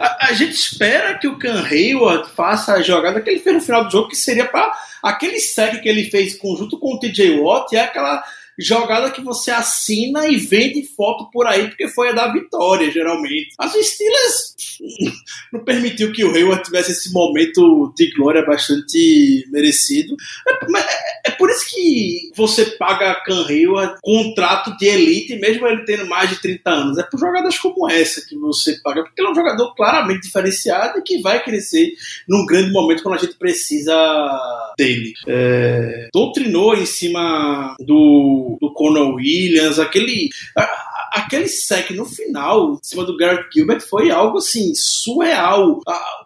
a, a, gente espera que o Cam Hayward faça a jogada que ele fez no final do jogo, que seria para aquele sec que ele fez conjunto com o TJ Watt, é aquela jogada que você assina e vende foto por aí, porque foi a da vitória, geralmente. Mas o Steelers <laughs> não permitiu que o Hayward tivesse esse momento de glória bastante merecido. É, é, é por isso que você paga Can Hayward contrato de elite, mesmo ele tendo mais de 30 anos. É por jogadas como essa que você paga, porque ele é um jogador claramente diferenciado e que vai crescer num grande momento quando a gente precisa dele. É, doutrinou em cima do do, Conor Williams, aquele. aquele sec no final, em cima do Garrett Gilbert, foi algo assim, surreal.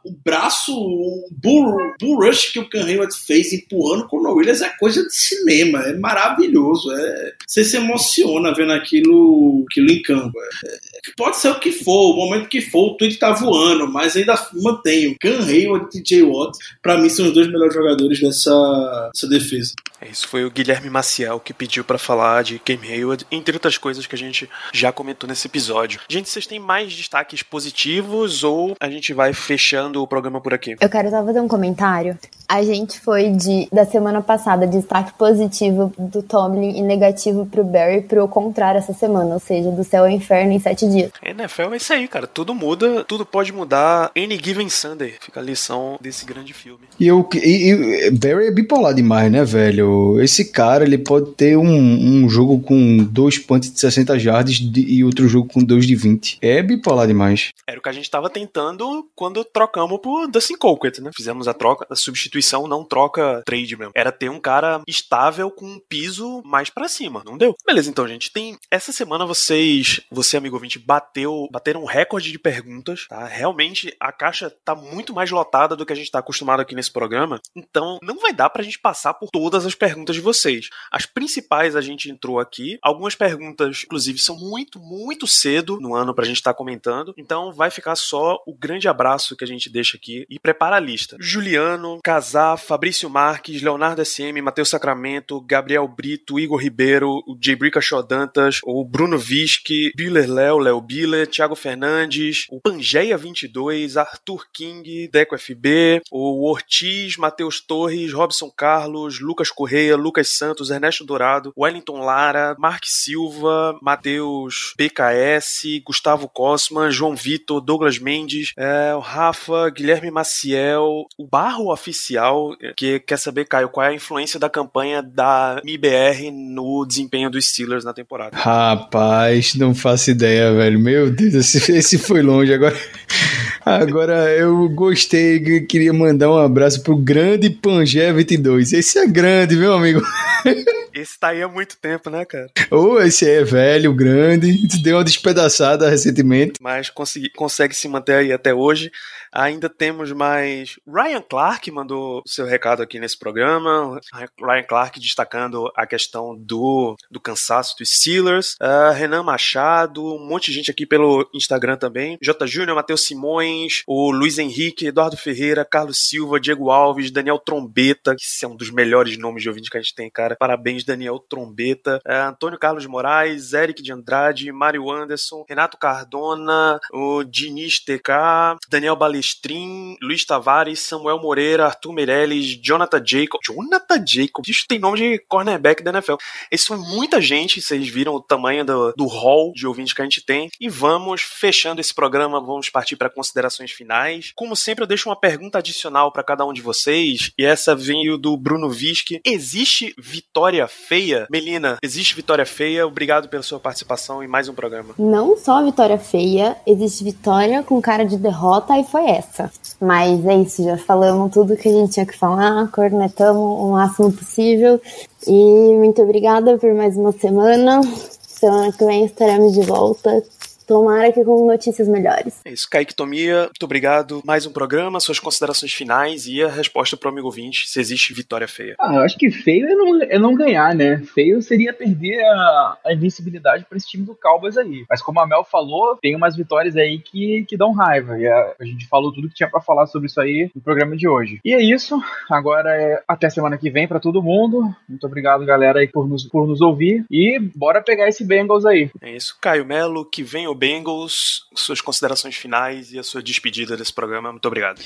O braço, o bull, bull rush que o Cam Hayward fez empurrando o Conor Williams é coisa de cinema, é maravilhoso. É, você se emociona vendo aquilo, aquilo em campo. É, pode ser o que for, o momento que for, o tweet tá voando, mas ainda mantenho. Cam Hayward e TJ Watt, pra mim, são os dois melhores jogadores dessa, dessa defesa. É, isso foi o Guilherme Maciel que pediu para falar de Cam Hayward, entre outras coisas que a gente já comentou nesse episódio. Gente, vocês têm mais destaques positivos ou a gente vai fechando o programa por aqui? Eu quero só fazer um comentário. A gente foi de da semana passada destaque positivo do Tomlin e negativo pro Barry pro contrário essa semana, ou seja, do céu ao inferno em sete dias. NFL é isso aí, cara. Tudo muda, tudo pode mudar. Any Given Sunday. Fica a lição desse grande filme. E eu e, e Barry é bipolar demais, né, velho? Esse cara, ele pode ter um, um jogo com dois punts de 60 jardas de, e outro jogo com dois de 20. É bipolar demais. Era o que a gente tava tentando quando trocamos por Dustin Colquitt, né? Fizemos a troca, a substituição, não troca trade mesmo. Era ter um cara estável com um piso mais para cima. Não deu. Beleza, então, gente, tem essa semana vocês, você amigo ouvinte, bateu, bateram um recorde de perguntas, tá? Realmente a caixa tá muito mais lotada do que a gente tá acostumado aqui nesse programa. Então, não vai dar pra gente passar por todas as perguntas de vocês. As principais a gente entrou aqui. Algumas perguntas, inclusive, são muito, muito cedo no ano pra gente estar tá comentando. Então, vai ficar só o grande abraço que a gente deixa aqui e prepara a lista. Juliano, Casar, Fabrício Marques, Leonardo SM, Matheus Sacramento, Gabriel Brito, Igor Ribeiro, o J. Brica Dantas, o Bruno Visque, Biller Léo, Léo Biller, Thiago Fernandes, o Pangeia 22, Arthur King, Deco FB, o Ortiz, Matheus Torres, Robson Carlos, Lucas Correia, Lucas Santos, Ernesto Dourado, Wellington Lara, Mark Silva, Matheus BKS, Gustavo Cosman, João Vitor, Douglas Mendes, é, o Rafa, Guilherme Maciel, o Barro Oficial, que quer saber, Caio, qual é a influência da campanha da MIBR no desempenho dos Steelers na temporada? Rapaz, não faço ideia, velho. Meu Deus, esse, esse foi longe agora. <laughs> Agora eu gostei, queria mandar um abraço pro grande Pangé 22. Esse é grande, meu amigo. <laughs> Esse tá aí há muito tempo, né, cara? Ou oh, esse é velho, grande, deu uma despedaçada recentemente. Mas consegui, consegue se manter aí até hoje. Ainda temos mais. Ryan Clark mandou seu recado aqui nesse programa. Ryan Clark destacando a questão do, do cansaço dos Steelers. Uh, Renan Machado, um monte de gente aqui pelo Instagram também. J. Júnior, Matheus Simões, o Luiz Henrique, Eduardo Ferreira, Carlos Silva, Diego Alves, Daniel Trombeta, que é um dos melhores nomes de ouvinte que a gente tem, cara. Parabéns, Daniel Trombeta. Uh, Antônio Carlos Moraes, Eric de Andrade, Mário Anderson, Renato Cardona, o Diniz TK, Daniel Bali Balestrin, Luiz Tavares, Samuel Moreira, Arthur Meirelles, Jonathan Jacob. Jonathan Jacob, isso tem nome de cornerback da NFL. Isso foi muita gente, vocês viram o tamanho do, do hall de ouvintes que a gente tem. E vamos fechando esse programa, vamos partir para considerações finais. Como sempre, eu deixo uma pergunta adicional para cada um de vocês, e essa veio do Bruno Visque. Existe vitória feia? Melina, existe vitória feia? Obrigado pela sua participação em mais um programa. Não só vitória feia, existe vitória com cara de derrota e foi essa. Mas é isso, já falamos tudo que a gente tinha que falar, cornetamos o máximo possível. E muito obrigada por mais uma semana. Semana que vem estaremos de volta Tomara que com notícias melhores. É isso, Kaique Tomia, muito obrigado. Mais um programa, suas considerações finais e a resposta para o amigo ouvinte, se existe vitória feia. Ah, eu acho que feio é não, é não ganhar, né? Feio seria perder a, a invencibilidade para esse time do Cowboys aí. Mas como a Mel falou, tem umas vitórias aí que, que dão raiva. E a, a gente falou tudo que tinha para falar sobre isso aí no programa de hoje. E é isso. Agora é até semana que vem para todo mundo. Muito obrigado, galera, aí por nos, por nos ouvir. E bora pegar esse Bengals aí. É isso, Caio Melo, que vem o Bengals, suas considerações finais e a sua despedida desse programa. Muito obrigado.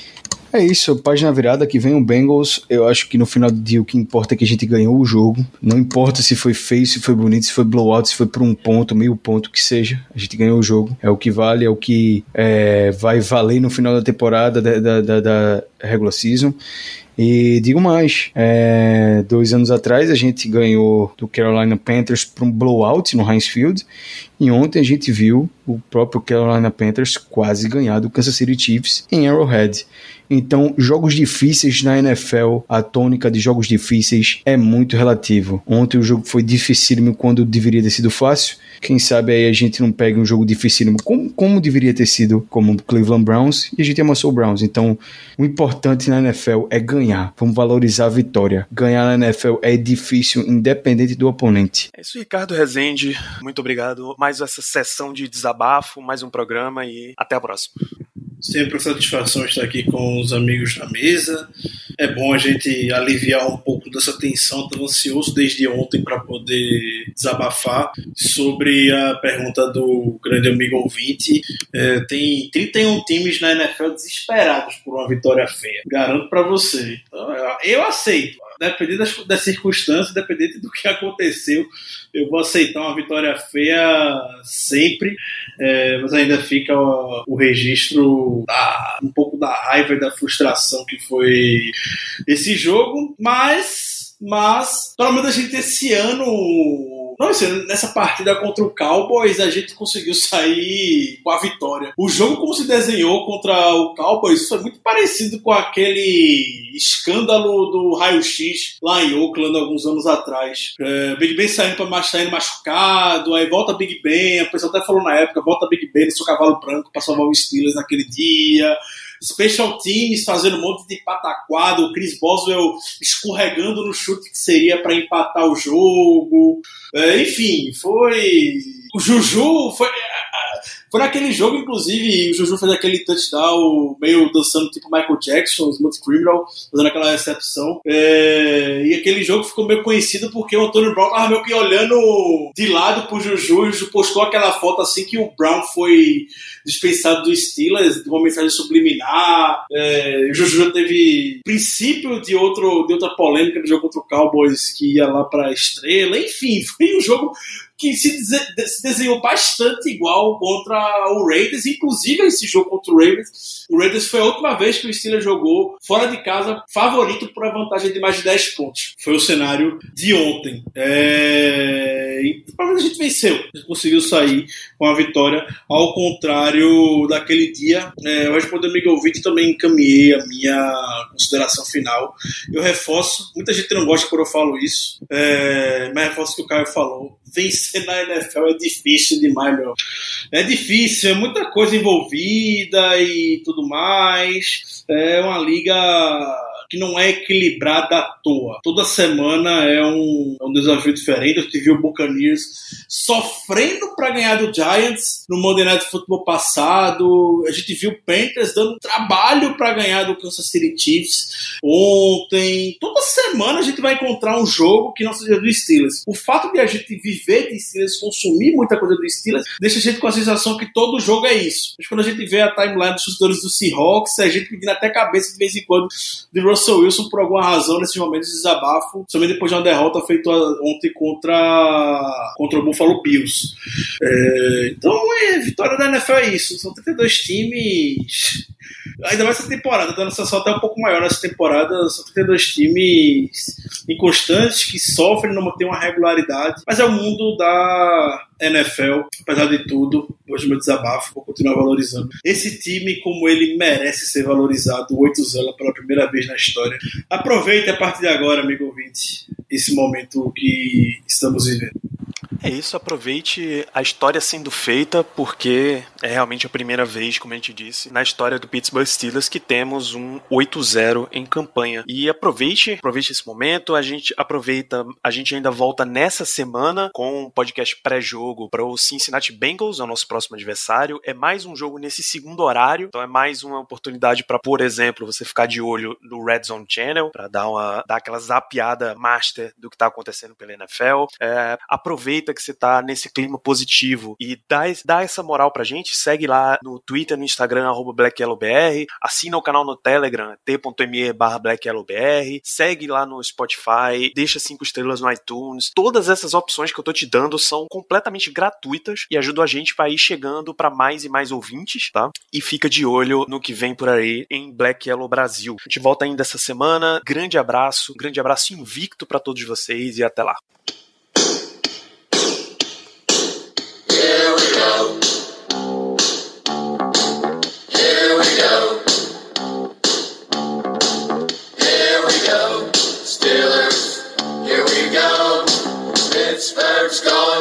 É isso, página virada que vem o Bengals. Eu acho que no final do dia o que importa é que a gente ganhou o jogo. Não importa se foi feio, se foi bonito, se foi blowout, se foi por um ponto, meio ponto, que seja. A gente ganhou o jogo. É o que vale, é o que é, vai valer no final da temporada da, da, da, da regular season. E digo mais, é, dois anos atrás a gente ganhou do Carolina Panthers para um blowout no Heinz Field e ontem a gente viu o próprio Carolina Panthers quase ganhar do Kansas City Chiefs em Arrowhead. Então, jogos difíceis na NFL, a tônica de jogos difíceis é muito relativo. Ontem o jogo foi dificílimo quando deveria ter sido fácil. Quem sabe aí a gente não pega um jogo dificílimo como, como deveria ter sido, como o Cleveland Browns, e a gente amassou o Browns. Então, o importante na NFL é ganhar. Vamos valorizar a vitória. Ganhar na NFL é difícil, independente do oponente. É isso, Ricardo Rezende. Muito obrigado. Mais essa sessão de desabafo, mais um programa e até a próxima. Sempre a satisfação estar aqui com os amigos da mesa. É bom a gente aliviar um pouco dessa tensão. Estou ansioso desde ontem para poder desabafar sobre a pergunta do grande amigo ouvinte. É, tem 31 times na NFL desesperados por uma vitória feia. Garanto para você. Então, eu aceito. Dependendo das, das circunstâncias, dependendo do que aconteceu, eu vou aceitar uma vitória feia sempre, é, mas ainda fica o, o registro da, um pouco da raiva e da frustração que foi esse jogo, mas, mas pelo menos a gente esse ano não, nessa partida contra o Cowboys, a gente conseguiu sair com a vitória. O jogo, como se desenhou contra o Cowboys, foi muito parecido com aquele escândalo do raio-x lá em Oakland, alguns anos atrás. É, Big Ben saindo, pra, saindo machucado, aí volta Big Ben, a pessoa até falou na época, volta Big Ben seu cavalo branco pra salvar o Steelers naquele dia special teams fazendo um monte de pataquado, o Chris Boswell escorregando no chute que seria para empatar o jogo. É, enfim, foi. O Juju foi. Foi naquele jogo, inclusive, o Juju fez aquele touchdown meio dançando tipo Michael Jackson, Smooth Criminal, fazendo aquela recepção. É, e aquele jogo ficou meio conhecido porque o Antônio Brown tava meio que olhando de lado pro Juju. O Juju postou aquela foto assim que o Brown foi dispensado do Steelers, de uma mensagem subliminar. É, o Juju já teve princípio de, outro, de outra polêmica no jogo contra o Cowboys que ia lá pra estrela. Enfim, foi um jogo que se, desenhou bastante igual contra o Raiders, inclusive esse jogo contra o Raiders. O Raiders foi a última vez que o Steelers jogou fora de casa, favorito por a vantagem de mais de 10 pontos. Foi o cenário de ontem. É... E a gente venceu, a gente conseguiu sair com a vitória, ao contrário daquele dia. É, eu respondendo Miguel Vitor também encaminhei a minha consideração final. Eu reforço, muita gente não gosta quando eu falo isso, é... mas reforço o que o Caio falou vencer na NFL é difícil demais, meu. É difícil, é muita coisa envolvida e tudo mais. É uma liga que não é equilibrada à toa. Toda semana é um, é um desafio diferente. A gente viu o Buccaneers sofrendo para ganhar do Giants no Monday Night Football passado. A gente viu o Panthers dando trabalho para ganhar do Kansas City Chiefs ontem. Toda semana a gente vai encontrar um jogo que não seja do Steelers. O fato de a gente viver de Steelers, consumir muita coisa do Steelers, deixa a gente com a sensação que todo jogo é isso. Mas quando a gente vê a timeline dos torcedores do Seahawks, a gente pedindo até cabeça de vez em quando de Russell Wilson por alguma razão nesses momentos de desabafo, somente depois de uma derrota feita ontem contra, contra o Buffalo Bills. É, então, é, vitória da NFL é isso. São 32 times. Ainda mais essa temporada, dando essa até um pouco maior nessa temporada. São 32 times inconstantes que sofrem, não mantêm uma regularidade. Mas é o mundo da NFL, apesar de tudo, hoje meu desabafo, vou continuar valorizando. Esse time, como ele merece ser valorizado, o 8 Zela pela primeira vez na história. Aproveite a partir de agora, amigo ouvinte, esse momento que estamos vivendo. É isso, aproveite a história sendo feita, porque é realmente a primeira vez, como a gente disse, na história do Pittsburgh Steelers que temos um 8-0 em campanha. E aproveite, aproveite esse momento, a gente aproveita, a gente ainda volta nessa semana com um podcast pré-jogo para o Cincinnati Bengals, é o nosso próximo adversário. É mais um jogo nesse segundo horário, então é mais uma oportunidade para, por exemplo, você ficar de olho no Red Zone Channel, para dar uma dar aquela zapiada master do que está acontecendo pela NFL. É, aproveita que você tá nesse clima positivo e dá, dá essa moral pra gente, segue lá no Twitter, no Instagram, arroba BlackYellowBR, assina o canal no Telegram, t.me barra BlackYellowBR, segue lá no Spotify, deixa cinco estrelas no iTunes. Todas essas opções que eu tô te dando são completamente gratuitas e ajudam a gente para ir chegando para mais e mais ouvintes, tá? E fica de olho no que vem por aí em Black Yellow Brasil. A gente volta ainda essa semana. Grande abraço, grande abraço invicto para todos vocês e até lá.